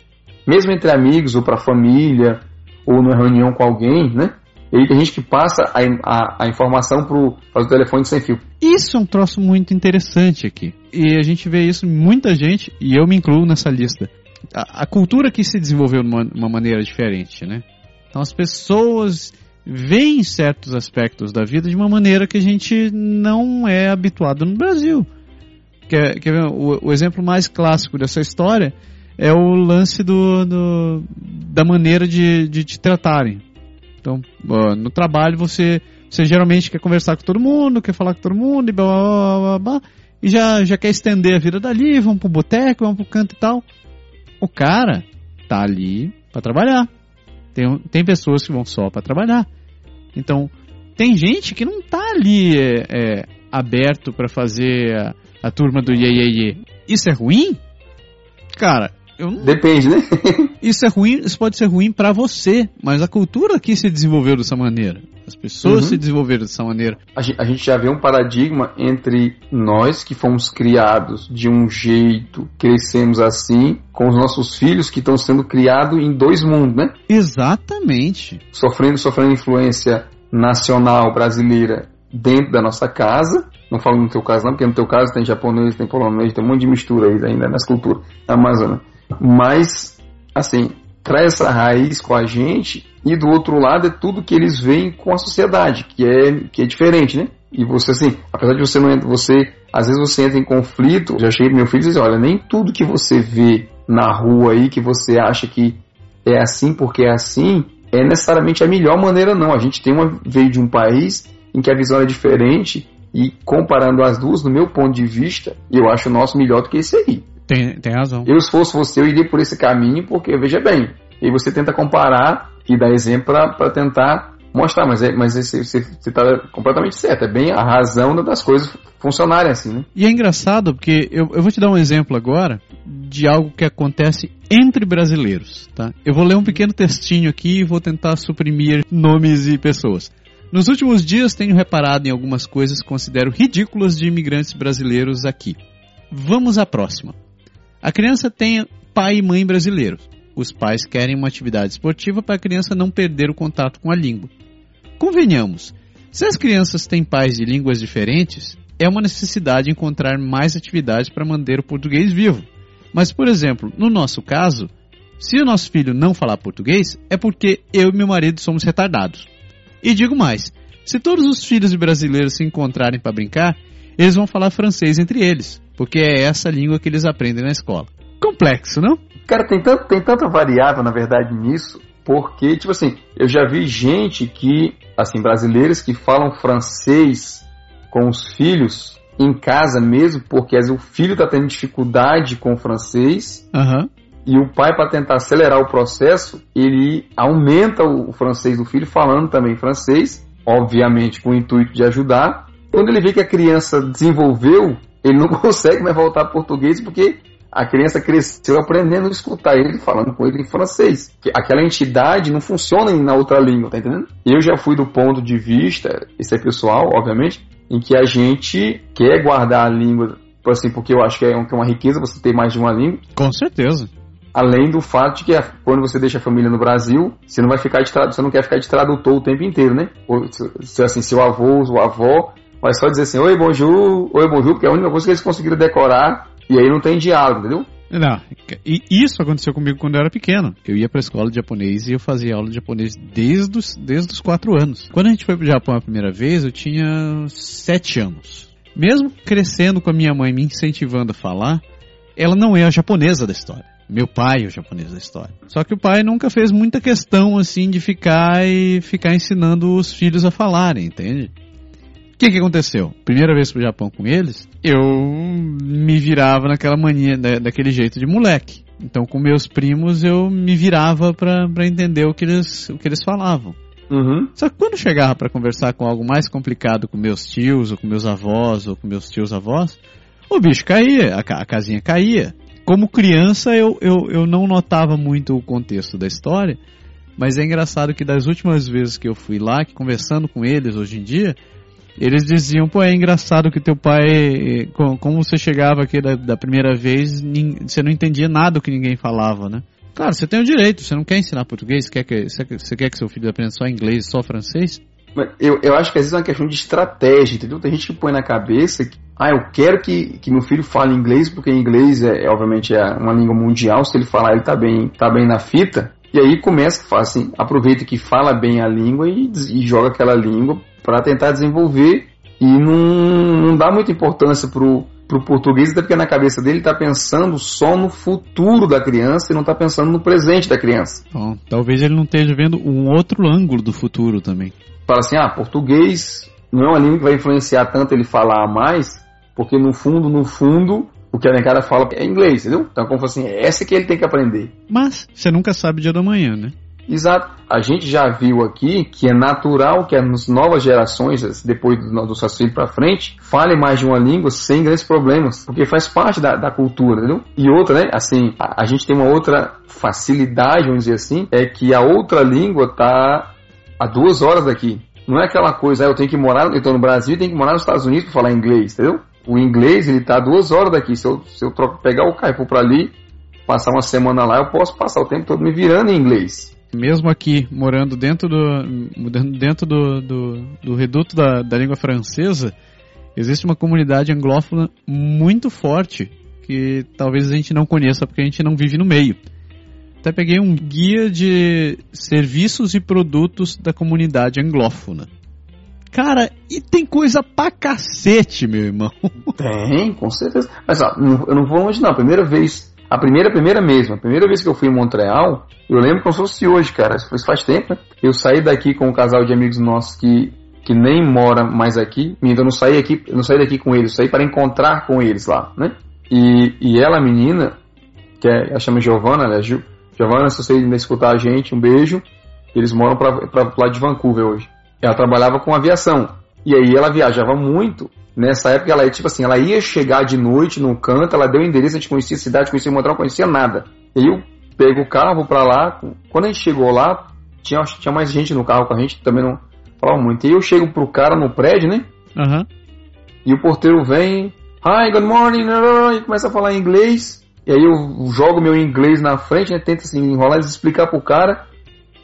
mesmo entre amigos ou para família ou numa reunião com alguém, né? E aí tem gente que passa a, a, a informação para o telefone sem fio. Isso é um troço muito interessante aqui. E a gente vê isso em muita gente, e eu me incluo nessa lista. A, a cultura que se desenvolveu de uma, uma maneira diferente, né? Então as pessoas veem certos aspectos da vida de uma maneira que a gente não é habituado no Brasil. Quer, quer ver, o, o exemplo mais clássico dessa história é o lance do, do da maneira de, de te tratarem. Então, no trabalho você, você geralmente quer conversar com todo mundo, quer falar com todo mundo e blá blá blá blá, e já, já quer estender a vida dali, vamos pro boteco, vamos pro canto e tal. O cara tá ali para trabalhar. Tem, tem pessoas que vão só para trabalhar. Então, tem gente que não tá ali é, é, aberto para fazer a, a, turma do iê, iê, iê. Isso é ruim? Cara, não... Depende, né? isso é ruim, isso pode ser ruim para você, mas a cultura aqui se desenvolveu dessa maneira. As pessoas uhum. se desenvolveram dessa maneira. A gente, já vê um paradigma entre nós que fomos criados de um jeito, crescemos assim, com os nossos filhos que estão sendo criados em dois mundos, né? Exatamente. Sofrendo, sofrendo influência nacional brasileira dentro da nossa casa. Não falo no teu caso não, porque no teu caso tem japonês, tem polonês, tem um monte de mistura aí ainda nas culturas Amazônia. Mas, assim, traz essa raiz com a gente e do outro lado é tudo que eles veem com a sociedade, que é, que é diferente, né? E você, assim, apesar de você não você, às vezes você entra em conflito, já pro meu filho disse, olha, nem tudo que você vê na rua aí, que você acha que é assim porque é assim, é necessariamente a melhor maneira, não. A gente tem uma, veio de um país em que a visão é diferente e comparando as duas, no meu ponto de vista, eu acho o nosso melhor do que esse aí. Tem, tem razão. Eu, se fosse você, eu iria por esse caminho, porque, veja bem, e você tenta comparar e dar exemplo para tentar mostrar, mas, é, mas você está completamente certo, é bem a razão das coisas funcionarem assim, né? E é engraçado, porque eu, eu vou te dar um exemplo agora de algo que acontece entre brasileiros, tá? Eu vou ler um pequeno textinho aqui e vou tentar suprimir nomes e pessoas. Nos últimos dias tenho reparado em algumas coisas que considero ridículas de imigrantes brasileiros aqui. Vamos à próxima. A criança tem pai e mãe brasileiros. Os pais querem uma atividade esportiva para a criança não perder o contato com a língua. Convenhamos, se as crianças têm pais de línguas diferentes, é uma necessidade encontrar mais atividades para manter o português vivo. Mas, por exemplo, no nosso caso, se o nosso filho não falar português, é porque eu e meu marido somos retardados. E digo mais: se todos os filhos de brasileiros se encontrarem para brincar, eles vão falar francês entre eles porque é essa língua que eles aprendem na escola. Complexo, não? Cara, tem, tanto, tem tanta variável, na verdade, nisso, porque, tipo assim, eu já vi gente que, assim, brasileiros que falam francês com os filhos em casa mesmo, porque às vezes o filho está tendo dificuldade com o francês. Uhum. E o pai, para tentar acelerar o processo, ele aumenta o francês do filho, falando também francês, obviamente com o intuito de ajudar. Quando ele vê que a criança desenvolveu ele não consegue mais voltar português porque a criança cresceu aprendendo a escutar ele falando com ele em francês. Aquela entidade não funciona na outra língua, tá entendendo? Eu já fui do ponto de vista, isso é pessoal, obviamente, em que a gente quer guardar a língua, assim, porque eu acho que é uma riqueza você ter mais de uma língua. Com certeza. Além do fato de que quando você deixa a família no Brasil, você não vai ficar de você não quer ficar de tradutor o tempo inteiro, né? Ou, se, assim, seu avô, sua avó mas só dizer assim, oi, bonjour, oi, bonjour, porque é a única coisa que eles conseguiram decorar, e aí não tem diálogo, entendeu? Não, e isso aconteceu comigo quando eu era pequeno. Eu ia para a escola de japonês e eu fazia aula de japonês desde os, desde os quatro anos. Quando a gente foi para o Japão a primeira vez, eu tinha sete anos. Mesmo crescendo com a minha mãe me incentivando a falar, ela não é a japonesa da história. Meu pai é o japonês da história. Só que o pai nunca fez muita questão assim de ficar e ficar ensinando os filhos a falarem, entende? O que, que aconteceu? Primeira vez pro Japão com eles, eu me virava naquela mania, daquele jeito de moleque. Então, com meus primos, eu me virava para entender o que eles, o que eles falavam. Uhum. Só que quando chegava para conversar com algo mais complicado com meus tios, ou com meus avós, ou com meus tios avós, o bicho caía, a, a casinha caía. Como criança, eu, eu, eu não notava muito o contexto da história, mas é engraçado que das últimas vezes que eu fui lá, que conversando com eles hoje em dia, eles diziam, pô, é engraçado que teu pai, como você chegava aqui da, da primeira vez, você não entendia nada do que ninguém falava, né? Claro, você tem o direito, você não quer ensinar português, quer que, você quer que seu filho aprenda só inglês, só francês? Eu, eu acho que às vezes é uma questão de estratégia, entendeu? Tem gente que põe na cabeça que, ah, eu quero que, que meu filho fale inglês, porque inglês é, é obviamente é uma língua mundial, se ele falar ele tá bem, tá bem na fita. E aí começa, assim, aproveita que fala bem a língua e, e joga aquela língua para tentar desenvolver e não, não dá muita importância pro, pro português, até porque na cabeça dele está pensando só no futuro da criança e não está pensando no presente da criança. Bom, talvez ele não esteja vendo um outro ângulo do futuro também. Fala assim, ah, português não é uma língua que vai influenciar tanto ele falar mais, porque no fundo, no fundo, o que a negada fala é inglês, entendeu? Então, como assim, é essa que ele tem que aprender. Mas você nunca sabe o dia da manhã, né? Exato. A gente já viu aqui que é natural que as novas gerações, depois do, do Saci para frente, falem mais de uma língua sem grandes problemas, porque faz parte da, da cultura, entendeu? E outra, né? Assim, a, a, gente tem uma outra facilidade, vamos dizer assim, é que a outra língua tá a duas horas daqui. Não é aquela coisa, ah, eu tenho que morar, eu tô no Brasil, tenho que morar nos Estados Unidos para falar inglês, entendeu? O inglês, ele tá a duas horas daqui. Se eu, se eu troco, pegar o Caipô para ali, passar uma semana lá, eu posso passar o tempo todo me virando em inglês mesmo aqui morando dentro do dentro do, do, do reduto da, da língua francesa, existe uma comunidade anglófona muito forte que talvez a gente não conheça porque a gente não vive no meio. Até peguei um guia de serviços e produtos da comunidade anglófona. Cara, e tem coisa pra cacete, meu irmão. Tem, com certeza. Mas ó, eu não vou longe não. Primeira vez a primeira, primeira mesmo, a primeira vez que eu fui em Montreal, eu lembro como se fosse hoje, cara. Isso faz tempo, né? Eu saí daqui com um casal de amigos nossos que, que nem mora mais aqui. Então eu não saí aqui, não saí daqui com eles, eu saí para encontrar com eles lá, né? E, e ela, menina, que é, ela chama Giovana, né? Giovana, se você ainda escutar a gente, um beijo. Eles moram para lá de Vancouver hoje. Ela trabalhava com aviação. E aí ela viajava muito Nessa época ela tipo assim, ela ia chegar de noite num canto, ela deu o endereço, a gente conhecia a cidade, conhecia Montreal, não conhecia nada. E eu pego o carro pra lá, quando a gente chegou lá, tinha, tinha mais gente no carro com a gente, também não falava muito. E eu chego pro cara no prédio, né? Uhum. E o porteiro vem, hi, good morning, e começa a falar inglês. E aí eu jogo meu inglês na frente, né? Tento assim, enrolar e explicar pro cara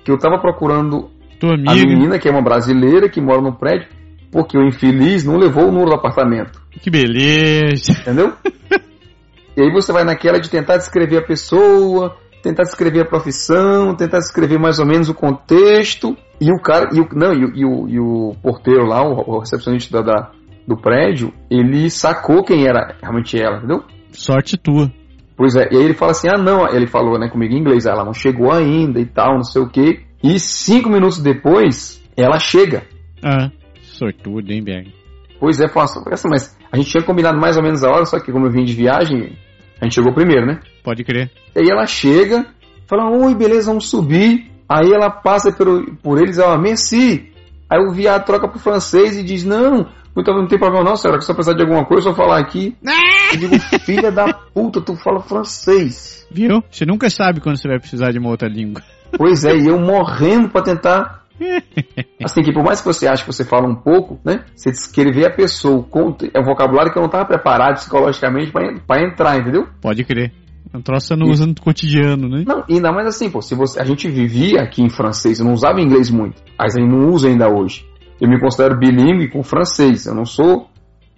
que eu tava procurando a menina, que é uma brasileira, que mora no prédio porque o infeliz não levou o número do apartamento. Que beleza! Entendeu? e aí você vai naquela de tentar descrever a pessoa, tentar descrever a profissão, tentar descrever mais ou menos o contexto. E o cara, e o, não, e, e, o, e o porteiro lá, o, recepcionista da, da, do prédio, ele sacou quem era realmente ela, entendeu? Sorte tua. Pois é, e aí ele fala assim: ah, não, ele falou né, comigo em inglês, ela não chegou ainda e tal, não sei o que. E cinco minutos depois, ela chega. Ah. Sortudo, hein, Berg? Pois é, posso. Mas a gente tinha combinado mais ou menos a hora, só que como eu vim de viagem, a gente chegou primeiro, né? Pode crer. E aí ela chega, fala, oi, beleza, vamos subir. Aí ela passa por, por eles, ela, merci. Aí o viado troca pro francês e diz, não, não tem problema não, senhora, que se eu precisar de alguma coisa, eu só falar aqui. eu digo, filha da puta, tu fala francês. Viu? Você nunca sabe quando você vai precisar de uma outra língua. Pois é, e eu morrendo pra tentar assim, que por mais que você ache que você fala um pouco, né? Você descrever a pessoa, é um vocabulário que eu não estava preparado psicologicamente para entrar, entendeu? Pode crer. É um troço você não e, usa no cotidiano, né? Não, ainda mais assim, pô, se você, a gente vivia aqui em francês, eu não usava inglês muito, mas aí não uso ainda hoje. Eu me considero bilíngue com francês, eu não sou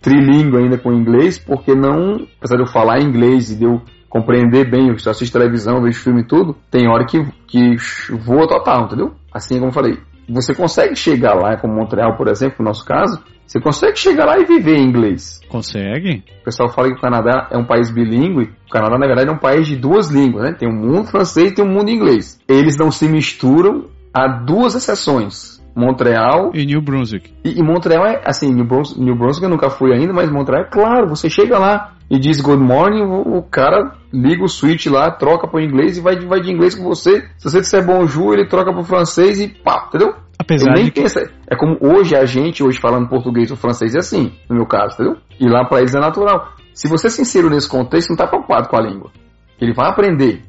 trilingue ainda com inglês, porque não, apesar de eu falar inglês e de eu compreender bem, eu assisto televisão, vejo filme e tudo, tem hora que, que voa total, entendeu? Assim como eu falei, você consegue chegar lá, como Montreal, por exemplo, no nosso caso, você consegue chegar lá e viver em inglês. Consegue? O pessoal fala que o Canadá é um país bilíngue. O Canadá, na verdade, é um país de duas línguas, né? Tem o mundo francês e tem o mundo inglês. Eles não se misturam, há duas exceções. Montreal e New Brunswick. E, e Montreal é, assim, New Brunswick, New Brunswick eu nunca fui ainda, mas Montreal é claro, você chega lá e diz good morning, o, o cara liga o switch lá, troca para o inglês e vai, vai de inglês com você. Se você disser bonjour, ele troca para o francês e pá, entendeu? Apesar de que... pensa, é como hoje a gente, hoje falando português ou francês, é assim, no meu caso, entendeu? E lá para eles é natural. Se você é sincero nesse contexto, não está preocupado com a língua. Ele vai aprender.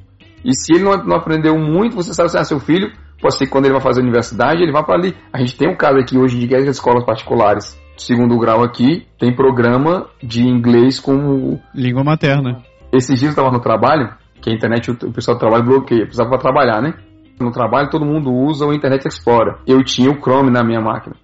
E se ele não, não aprendeu muito, você sabe assim, ah, seu filho, pode ser que quando ele vai fazer a universidade, ele vai para ali. A gente tem um caso aqui hoje de escolas particulares, segundo grau aqui, tem programa de inglês com... Língua materna. Esses dias eu estava no trabalho, que a internet, o pessoal do trabalho bloqueia, precisava trabalhar, né? No trabalho todo mundo usa o Internet Explorer. Eu tinha o Chrome na minha máquina.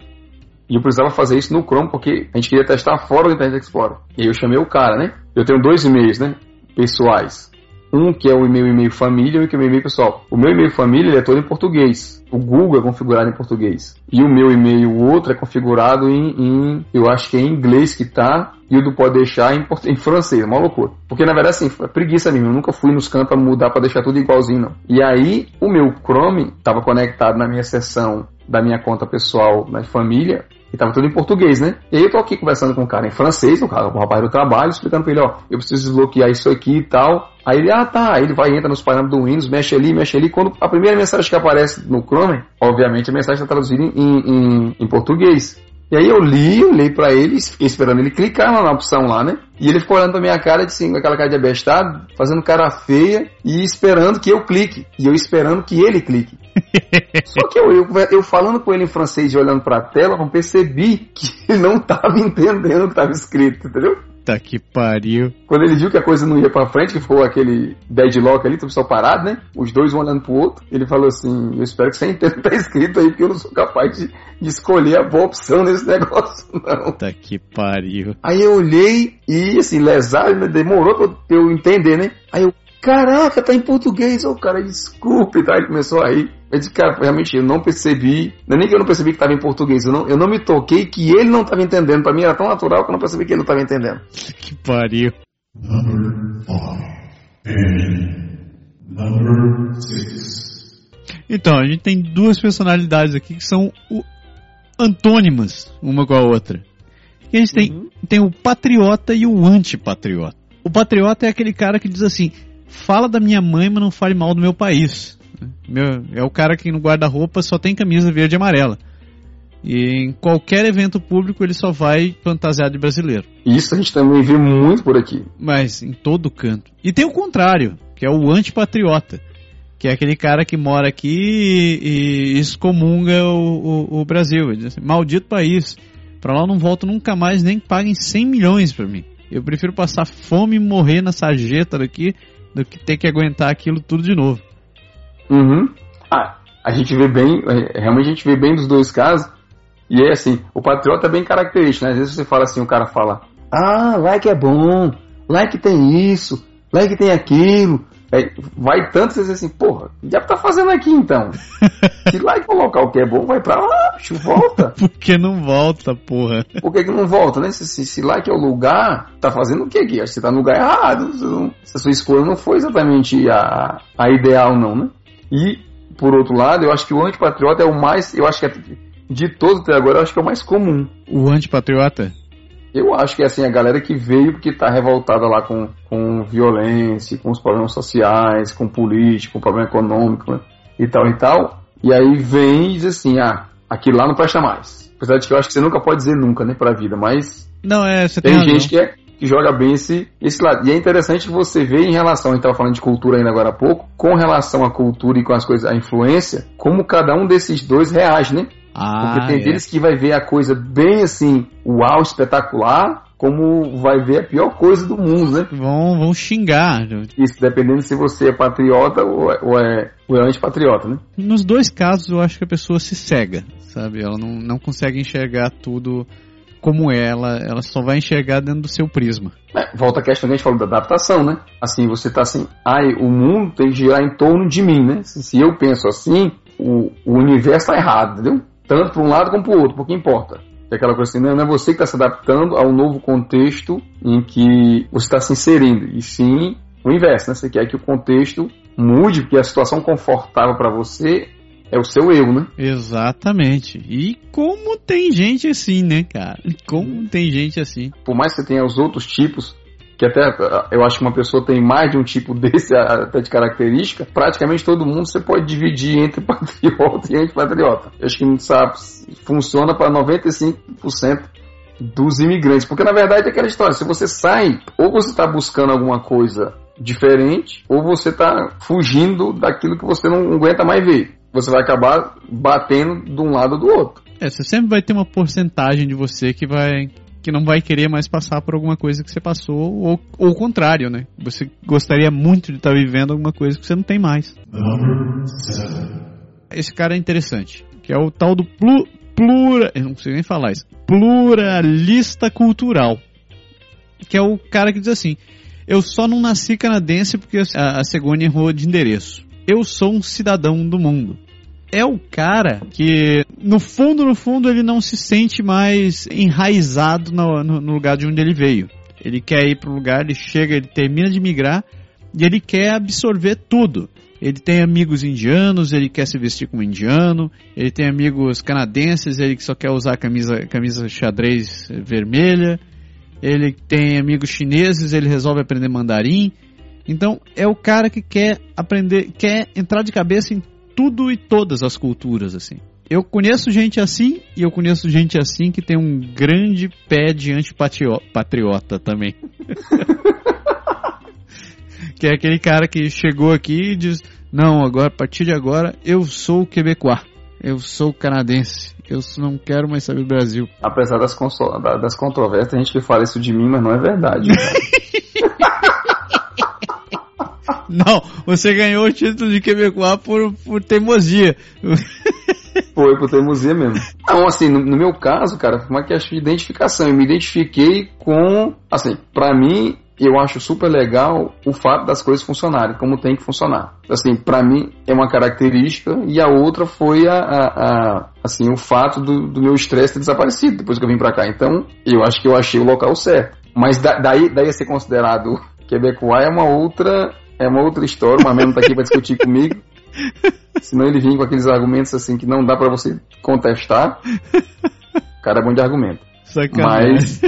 E eu precisava fazer isso no Chrome porque a gente queria testar fora do Internet Explorer. E aí eu chamei o cara, né? Eu tenho dois e-mails, né? Pessoais. Um que é o meu e-mail família e o que é o e-mail pessoal. O meu e-mail família é todo em português. O Google é configurado em português. E o meu e-mail, o outro, é configurado em, em eu acho que é em inglês que tá, e o do pode deixar em, em francês. É uma loucura. Porque na verdade, assim, é preguiça mesmo. Eu nunca fui nos campos pra mudar para deixar tudo igualzinho, não. E aí, o meu Chrome estava conectado na minha seção da minha conta pessoal na família e tava tudo em português, né? E aí eu tô aqui conversando com um cara em francês, o, cara, o rapaz do trabalho, explicando pra ele, ó, eu preciso desbloquear isso aqui e tal. Aí ele, ah tá, aí ele vai, entra nos parâmetros do Windows, mexe ali, mexe ali. Quando a primeira mensagem que aparece no Chrome, obviamente a mensagem está traduzida em, em, em português. E aí eu li, olhei para ele, fiquei esperando ele clicar na opção lá, né? E ele ficou olhando pra minha cara, assim, com aquela cara de abestado, fazendo cara feia e esperando que eu clique. E eu esperando que ele clique. Só que eu, eu, eu, falando com ele em francês e olhando pra tela, eu percebi que ele não tava entendendo o que estava escrito, entendeu? Puta que pariu. Quando ele viu que a coisa não ia pra frente, que ficou aquele deadlock ali, tudo só parado, né? Os dois um olhando pro outro, ele falou assim: Eu espero que você entenda o que tá escrito aí, porque eu não sou capaz de, de escolher a boa opção nesse negócio, não. Puta que pariu. Aí eu olhei e, assim, lesado, demorou pra eu entender, né? Aí eu, caraca, tá em português, ô oh, cara, desculpe, tá? Ele começou a rir. Eu disse, cara, realmente eu não percebi, não é nem que eu não percebi que estava em português, eu não, eu não me toquei que ele não estava entendendo. Para mim era tão natural que eu não percebi que ele não estava entendendo. Que pariu. Number five. number six. Então, a gente tem duas personalidades aqui que são o, antônimas uma com a outra. E a gente tem, uhum. tem o patriota e o antipatriota. O patriota é aquele cara que diz assim: fala da minha mãe, mas não fale mal do meu país. Meu, é o cara que no guarda-roupa só tem camisa verde e amarela. E em qualquer evento público ele só vai fantasiado de brasileiro. Isso a gente também vê muito por aqui. Mas em todo canto. E tem o contrário, que é o antipatriota. Que é aquele cara que mora aqui e, e excomunga o, o, o, Brasil. Ele diz assim, maldito país. Pra lá eu não volto nunca mais, nem paguem 100 milhões pra mim. Eu prefiro passar fome e morrer na sarjeta daqui do que ter que aguentar aquilo tudo de novo. Uhum. Ah, a gente vê bem, realmente a gente vê bem dos dois casos. E é assim, o patriota é bem característico, né? Às vezes você fala assim, o cara fala, ah, like é bom, like tem isso, like tem aquilo. Aí vai tanto você diz assim, porra, o que tá fazendo aqui então? Se like é um local que é bom, vai pra lá, bicho, volta. Por que não volta, porra? Por que, que não volta, né? Se, se, se like é o lugar, tá fazendo o que aqui? Acho que você tá no lugar errado. Não, se a sua escolha não foi exatamente a, a ideal, não, né? E, por outro lado, eu acho que o antipatriota é o mais. Eu acho que é, de todos até agora, eu acho que é o mais comum. O antipatriota? Eu acho que é assim, a galera que veio porque está revoltada lá com, com violência, com os problemas sociais, com político, com problema econômico né? e tal e tal. E aí vem e diz assim, ah, aquilo lá não presta mais. Apesar de que eu acho que você nunca pode dizer nunca, né, pra vida, mas. Não, é, você tem, tem gente que é, que joga bem esse, esse lado. E é interessante você ver em relação, a gente estava falando de cultura ainda agora há pouco, com relação à cultura e com as coisas, a influência, como cada um desses dois reage, né? Ah, Porque tem é. deles que vai ver a coisa bem assim, uau, espetacular, como vai ver a pior coisa do mundo, né? Vão, vão xingar. Isso, dependendo se você é patriota ou é, ou é, ou é antipatriota, né? Nos dois casos, eu acho que a pessoa se cega, sabe? Ela não, não consegue enxergar tudo como ela, ela só vai enxergar dentro do seu prisma. É, volta a questão que a gente falou da adaptação, né? Assim, você tá assim, ai, o mundo tem que girar em torno de mim, né? Se, se eu penso assim, o, o universo está errado, entendeu? Tanto para um lado como para o outro, porque importa. É aquela coisa assim, não é você que está se adaptando ao novo contexto em que você está se inserindo, e sim o inverso, né? Você quer que o contexto mude, porque a situação confortável para você é o seu eu, né? Exatamente. E como tem gente assim, né, cara? Como tem gente assim. Por mais que você tenha os outros tipos, que até eu acho que uma pessoa tem mais de um tipo desse até de característica, praticamente todo mundo você pode dividir entre patriota e antipatriota. Eu acho que sabe, funciona para 95% dos imigrantes, porque na verdade é aquela história, se você sai, ou você está buscando alguma coisa diferente, ou você está fugindo daquilo que você não aguenta mais ver. Você vai acabar batendo de um lado ou do outro. É, você sempre vai ter uma porcentagem de você que vai que não vai querer mais passar por alguma coisa que você passou, ou, ou o contrário, né? Você gostaria muito de estar tá vivendo alguma coisa que você não tem mais. Esse cara é interessante, que é o tal do plu, plura, eu não sei nem falar isso, pluralista cultural, que é o cara que diz assim, eu só não nasci canadense porque a, a errou de endereço. Eu sou um cidadão do mundo é o cara que, no fundo, no fundo, ele não se sente mais enraizado no, no, lugar de onde ele veio. Ele quer ir para o lugar, ele chega, ele termina de migrar e ele quer absorver tudo. Ele tem amigos indianos, ele quer se vestir como indiano, ele tem amigos canadenses, ele só quer usar camisa, camisa xadrez vermelha, ele tem amigos chineses, ele resolve aprender mandarim. Então é o cara que quer aprender, quer entrar de cabeça em tudo e todas as culturas, assim. Eu conheço gente assim e eu conheço gente assim que tem um grande pé de antipatriota também. que é aquele cara que chegou aqui e diz: Não, agora, a partir de agora, eu sou quebecois, eu sou canadense, eu não quero mais saber do Brasil. Apesar das, das controvérsias, tem gente que fala isso de mim, mas não é verdade. Não, você ganhou o título de Quebecois por, por teimosia. Foi, por teimosia mesmo. Não, assim, no, no, meu caso, cara, foi uma questão de identificação. Eu me identifiquei com. Assim, para mim, eu acho super legal o fato das coisas funcionarem, como tem que funcionar. Assim, para mim é uma característica e a outra foi a, a, a assim, o fato do, do meu estresse ter desaparecido depois que eu vim para cá. Então, eu acho que eu achei o local certo. Mas da, daí, daí a ser considerado Quebecois é uma outra é uma outra história, o Mamé não tá aqui pra discutir comigo. Senão ele vinha com aqueles argumentos assim que não dá para você contestar. O cara é bom de argumento. Mas,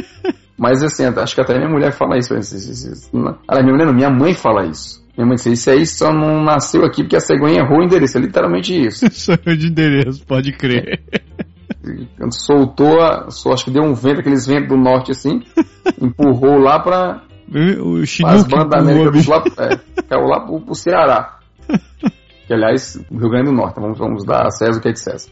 mas assim, acho que até minha mulher fala isso. Aliás, minha mulher não, minha mãe fala isso. Minha mãe disse, isso aí só não nasceu aqui porque a cegonha errou o endereço. É literalmente isso. Só de endereço, pode crer. Soltou, só acho que deu um vento, aqueles ventos do norte assim, empurrou lá pra, o Chinook. As bandas da América do Sul é, caiu lá pro, pro Ceará. que, aliás, o Rio Grande do Norte. Vamos, vamos dar a César o que é de César.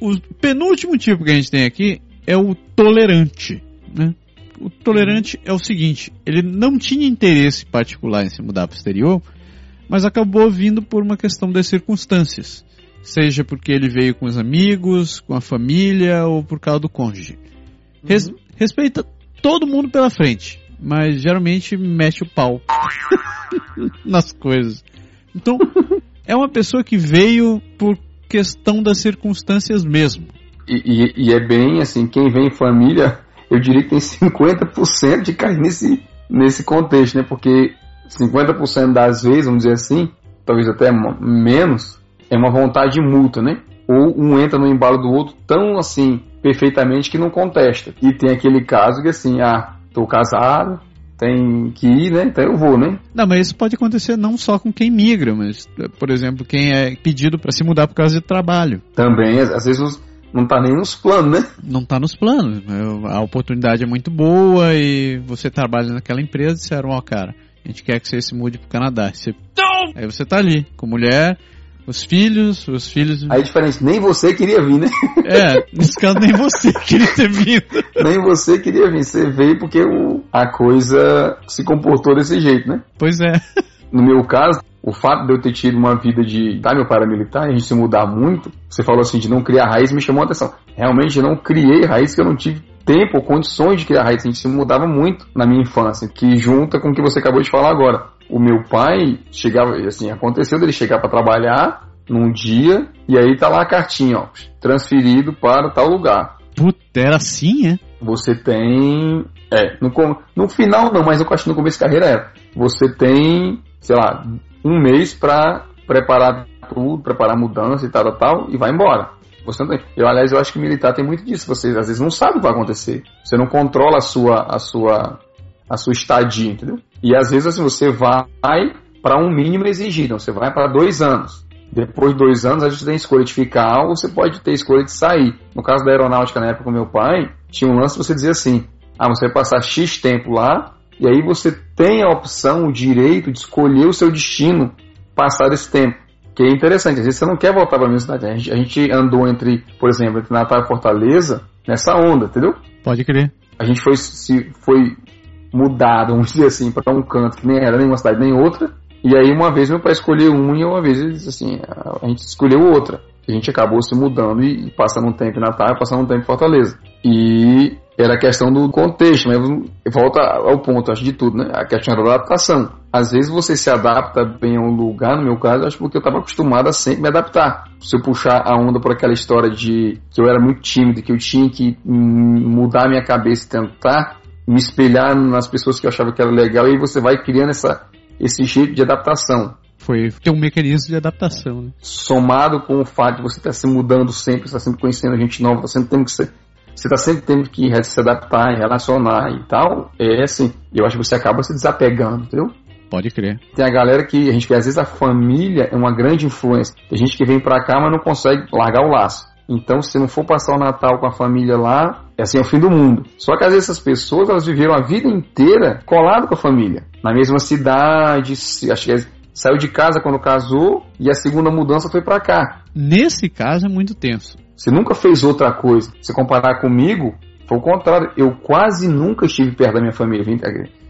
O penúltimo tipo que a gente tem aqui é o tolerante. Né? O tolerante é o seguinte: ele não tinha interesse particular em se mudar para o exterior, mas acabou vindo por uma questão das circunstâncias. Seja porque ele veio com os amigos, com a família ou por causa do cônjuge. Res, uhum. Respeita todo mundo pela frente, mas geralmente mete o pau nas coisas. Então, é uma pessoa que veio por questão das circunstâncias mesmo. E, e, e, é bem assim, quem vem em família, eu diria que tem 50% de cair nesse, nesse contexto, né? Porque 50% das vezes, vamos dizer assim, talvez até menos, é uma vontade mútua, né? Ou um entra no embalo do outro tão assim perfeitamente que não contesta. E tem aquele caso que assim, ah, tô casado, tem que ir, né? Então eu vou, né? Não, mas isso pode acontecer não só com quem migra, mas, por exemplo, quem é pedido para se mudar por causa de trabalho. Também, às vezes não tá nem nos planos, né? Não tá nos planos. A oportunidade é muito boa e você trabalha naquela empresa e disseram, ó, oh, cara, a gente quer que você se mude pro Canadá. Você... Aí você tá ali, com mulher, os filhos, os filhos. Aí diferente, nem você queria vir, né? É, nesse caso nem você queria ter vindo. nem você queria vir, você veio porque o, a coisa se comportou desse jeito, né? Pois é. No meu caso, o fato de eu ter tido uma vida de dar meu paramilitar, a gente se mudar muito, você falou assim, de não criar raiz, me chamou a atenção. Realmente eu não criei raiz, que eu não tive tempo ou condições de criar raiz. A gente se mudava muito na minha infância, que junta com o que você acabou de falar agora o meu pai chegava, assim, aconteceu dele chegar para trabalhar num dia e aí tá lá a cartinha, ó, transferido para tal lugar. Puta, era assim, é? Você tem. É, no, no final não, mas eu acho que no começo da carreira era. Você tem, sei lá, um mês para preparar tudo, preparar mudança e tal, tal, tal, e vai embora. Você não tem. Eu, aliás, eu acho que militar tem muito disso. Você às vezes não sabe o que vai acontecer. Você não controla a sua, a sua, a sua estadia, entendeu? E às vezes assim, você vai para um mínimo exigido. Você vai para dois anos. Depois de dois anos, a gente tem escolha de ficar ou você pode ter escolha de sair. No caso da aeronáutica, na época com meu pai, tinha um lance você dizia assim: ah, você vai passar X tempo lá, e aí você tem a opção, o direito de escolher o seu destino passar esse tempo. Que é interessante, às vezes você não quer voltar para a mesma cidade. A gente, a gente andou entre, por exemplo, entre Natal e Fortaleza nessa onda, entendeu? Pode crer. A gente foi, se, foi mudado, vamos dizer assim, para um canto que nem era nem uma cidade nem outra. E aí uma vez meu pai escolheu um e uma vez assim, a gente escolheu outra. A gente acabou se mudando e, passando um tempo em Natal e passando um tempo em Fortaleza. E era a questão do contexto, mas volta ao ponto, acho de tudo, né? A questão da adaptação. Às vezes você se adapta bem a um lugar, no meu caso, acho porque eu estava acostumado a sempre me adaptar. Se eu puxar a onda por aquela história de que eu era muito tímido, que eu tinha que mudar minha cabeça e tentar me espelhar nas pessoas que eu achava que era legal, e aí você vai criando essa, esse jeito de adaptação. Foi ter um mecanismo de adaptação, né? Somado com o fato de você estar se mudando sempre, estar sempre conhecendo gente nova, você sempre tendo que ser, você está sempre tendo que se adaptar, relacionar e tal, é assim, eu acho que você acaba se desapegando, entendeu? Pode crer. Tem a galera que a gente que às vezes a família é uma grande influência. Tem gente que vem para cá, mas não consegue largar o laço. Então, se não for passar o Natal com a família lá, é assim é o fim do mundo. Só que às vezes essas pessoas elas viveram a vida inteira colado com a família, na mesma cidade, acho que saiu de casa quando casou e a segunda mudança foi para cá. Nesse caso é muito tenso. Você nunca fez outra coisa. Se comparar comigo, foi o contrário. Eu quase nunca estive perto da minha família. Eu vim,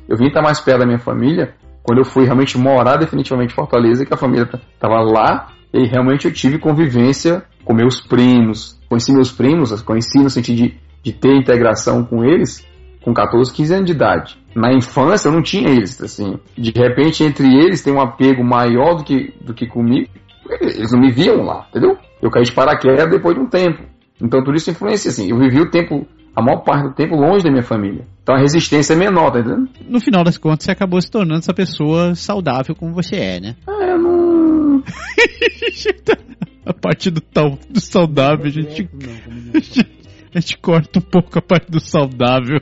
eu vim estar mais perto da minha família quando eu fui realmente morar definitivamente em Fortaleza, que a família estava lá, e realmente eu tive convivência com meus primos. Conheci meus primos, conheci no sentido de, de ter integração com eles com 14, 15 anos de idade. Na infância eu não tinha eles, assim. De repente, entre eles tem um apego maior do que, do que comigo. Eles não me viam lá, entendeu? Eu caí de paraquedas depois de um tempo. Então tudo isso influencia, assim. Eu vivi o tempo a maior parte do tempo longe da minha família. Então a resistência é menor, tá entendendo? No final das contas, você acabou se tornando essa pessoa saudável como você é, né? Não. a parte do, tal, do saudável, a gente, a gente corta um pouco a parte do saudável.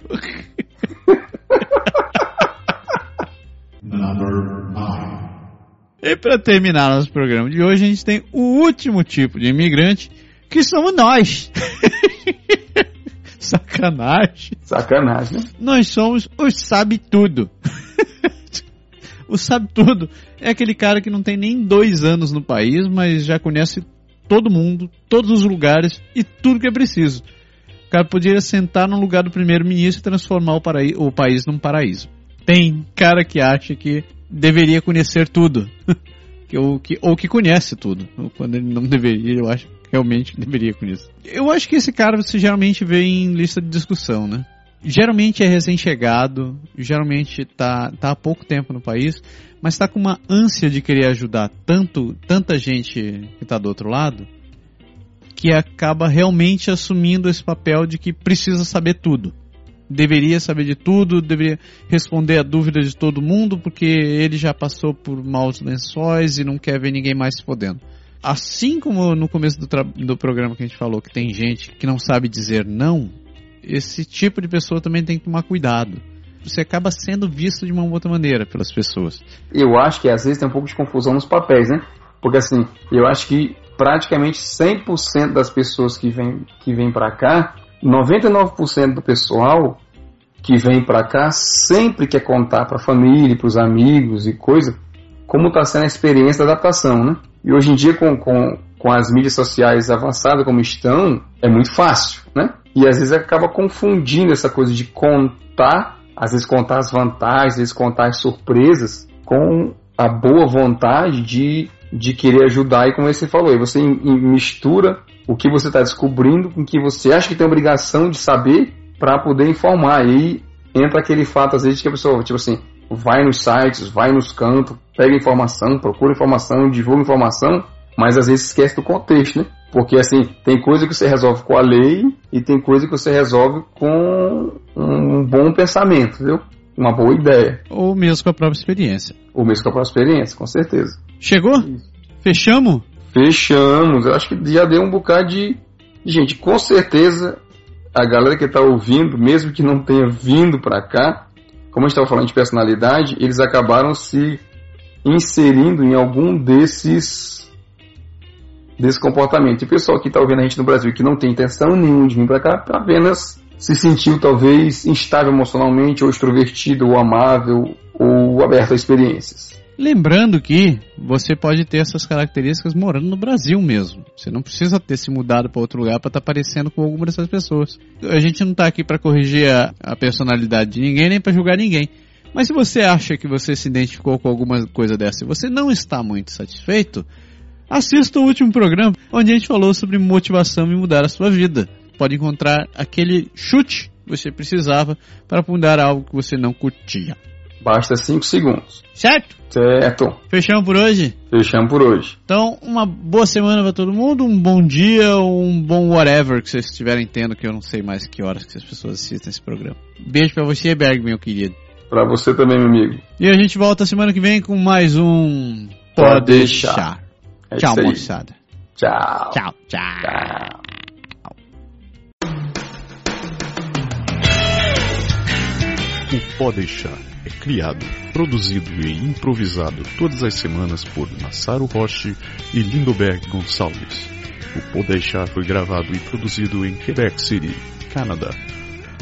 Number nine. E para terminar nosso programa de hoje, a gente tem o último tipo de imigrante, que somos nós. Sacanagem. Sacanagem? Nós somos os sabe tudo. O sabe tudo é aquele cara que não tem nem dois anos no país, mas já conhece todo mundo, todos os lugares e tudo que é preciso. O cara poderia sentar no lugar do primeiro-ministro e transformar o, o país num paraíso. Tem cara que acha que deveria conhecer tudo. ou, que, ou que conhece tudo. Quando ele não deveria, eu acho realmente deveria conhecer. Eu acho que esse cara você geralmente vê em lista de discussão, né? Geralmente é recém-chegado, geralmente está tá há pouco tempo no país, mas está com uma ânsia de querer ajudar tanto tanta gente que está do outro lado, que acaba realmente assumindo esse papel de que precisa saber tudo. Deveria saber de tudo, deveria responder a dúvidas de todo mundo, porque ele já passou por maus lençóis e não quer ver ninguém mais se fodendo. Assim como no começo do, do programa que a gente falou que tem gente que não sabe dizer não, esse tipo de pessoa também tem que tomar cuidado. Você acaba sendo visto de uma outra maneira pelas pessoas. Eu acho que às vezes tem um pouco de confusão nos papéis, né? Porque assim, eu acho que praticamente 100% das pessoas que vêm que vem para cá, 99% do pessoal que vem para cá sempre quer contar para a família, para os amigos e coisa, como está sendo a experiência da adaptação, né? E hoje em dia, com, com, com as mídias sociais avançadas como estão, é muito fácil, né? E às vezes acaba confundindo essa coisa de contar, às vezes contar as vantagens, às vezes contar as surpresas, com a boa vontade de, de querer ajudar. E como você falou, aí você mistura o que você está descobrindo com o que você acha que tem obrigação de saber para poder informar. E aí entra aquele fato, às vezes, que a pessoa, tipo assim, vai nos sites, vai nos cantos, pega informação, procura informação, divulga informação, mas às vezes esquece do contexto, né? Porque assim, tem coisa que você resolve com a lei e tem coisa que você resolve com um bom pensamento, viu? Uma boa ideia. Ou mesmo com a própria experiência. Ou mesmo com a própria experiência, com certeza. Chegou? Fechamos? Fechamos. Eu acho que já deu um bocado de. Gente, com certeza a galera que está ouvindo, mesmo que não tenha vindo para cá, como a gente estava falando de personalidade, eles acabaram se inserindo em algum desses desse comportamento. E o pessoal que está ouvindo a gente no Brasil que não tem intenção nenhuma de vir para cá, apenas se sentiu talvez instável emocionalmente, ou extrovertido, ou amável, ou aberto a experiências. Lembrando que você pode ter essas características morando no Brasil mesmo. Você não precisa ter se mudado para outro lugar para estar tá parecendo com alguma dessas pessoas. A gente não está aqui para corrigir a, a personalidade de ninguém nem para julgar ninguém. Mas se você acha que você se identificou com alguma coisa dessa e você não está muito satisfeito, assista o último programa onde a gente falou sobre motivação e mudar a sua vida. Pode encontrar aquele chute que você precisava para mudar algo que você não curtia. Basta 5 segundos. Certo? Certo. Fechamos por hoje? Fechamos por hoje. Então, uma boa semana para todo mundo, um bom dia ou um bom whatever que vocês estiverem tendo, que eu não sei mais que horas que as pessoas assistem esse programa. Beijo para você, Berg, meu querido. Para você também, meu amigo. E a gente volta semana que vem com mais um Pode deixar. É tchau, moçada. Tchau. Tchau, tchau. tchau. O Pode Deixar é criado, produzido e improvisado todas as semanas por Massaro Roche e Lindoberg Gonçalves. O Pode Deixar foi gravado e produzido em Quebec City, Canadá.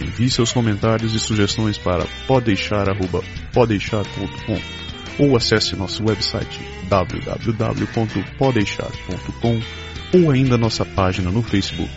Envie seus comentários e sugestões para podeixar.podeixar.com ou acesse nosso website www.podeixar.com ou ainda nossa página no Facebook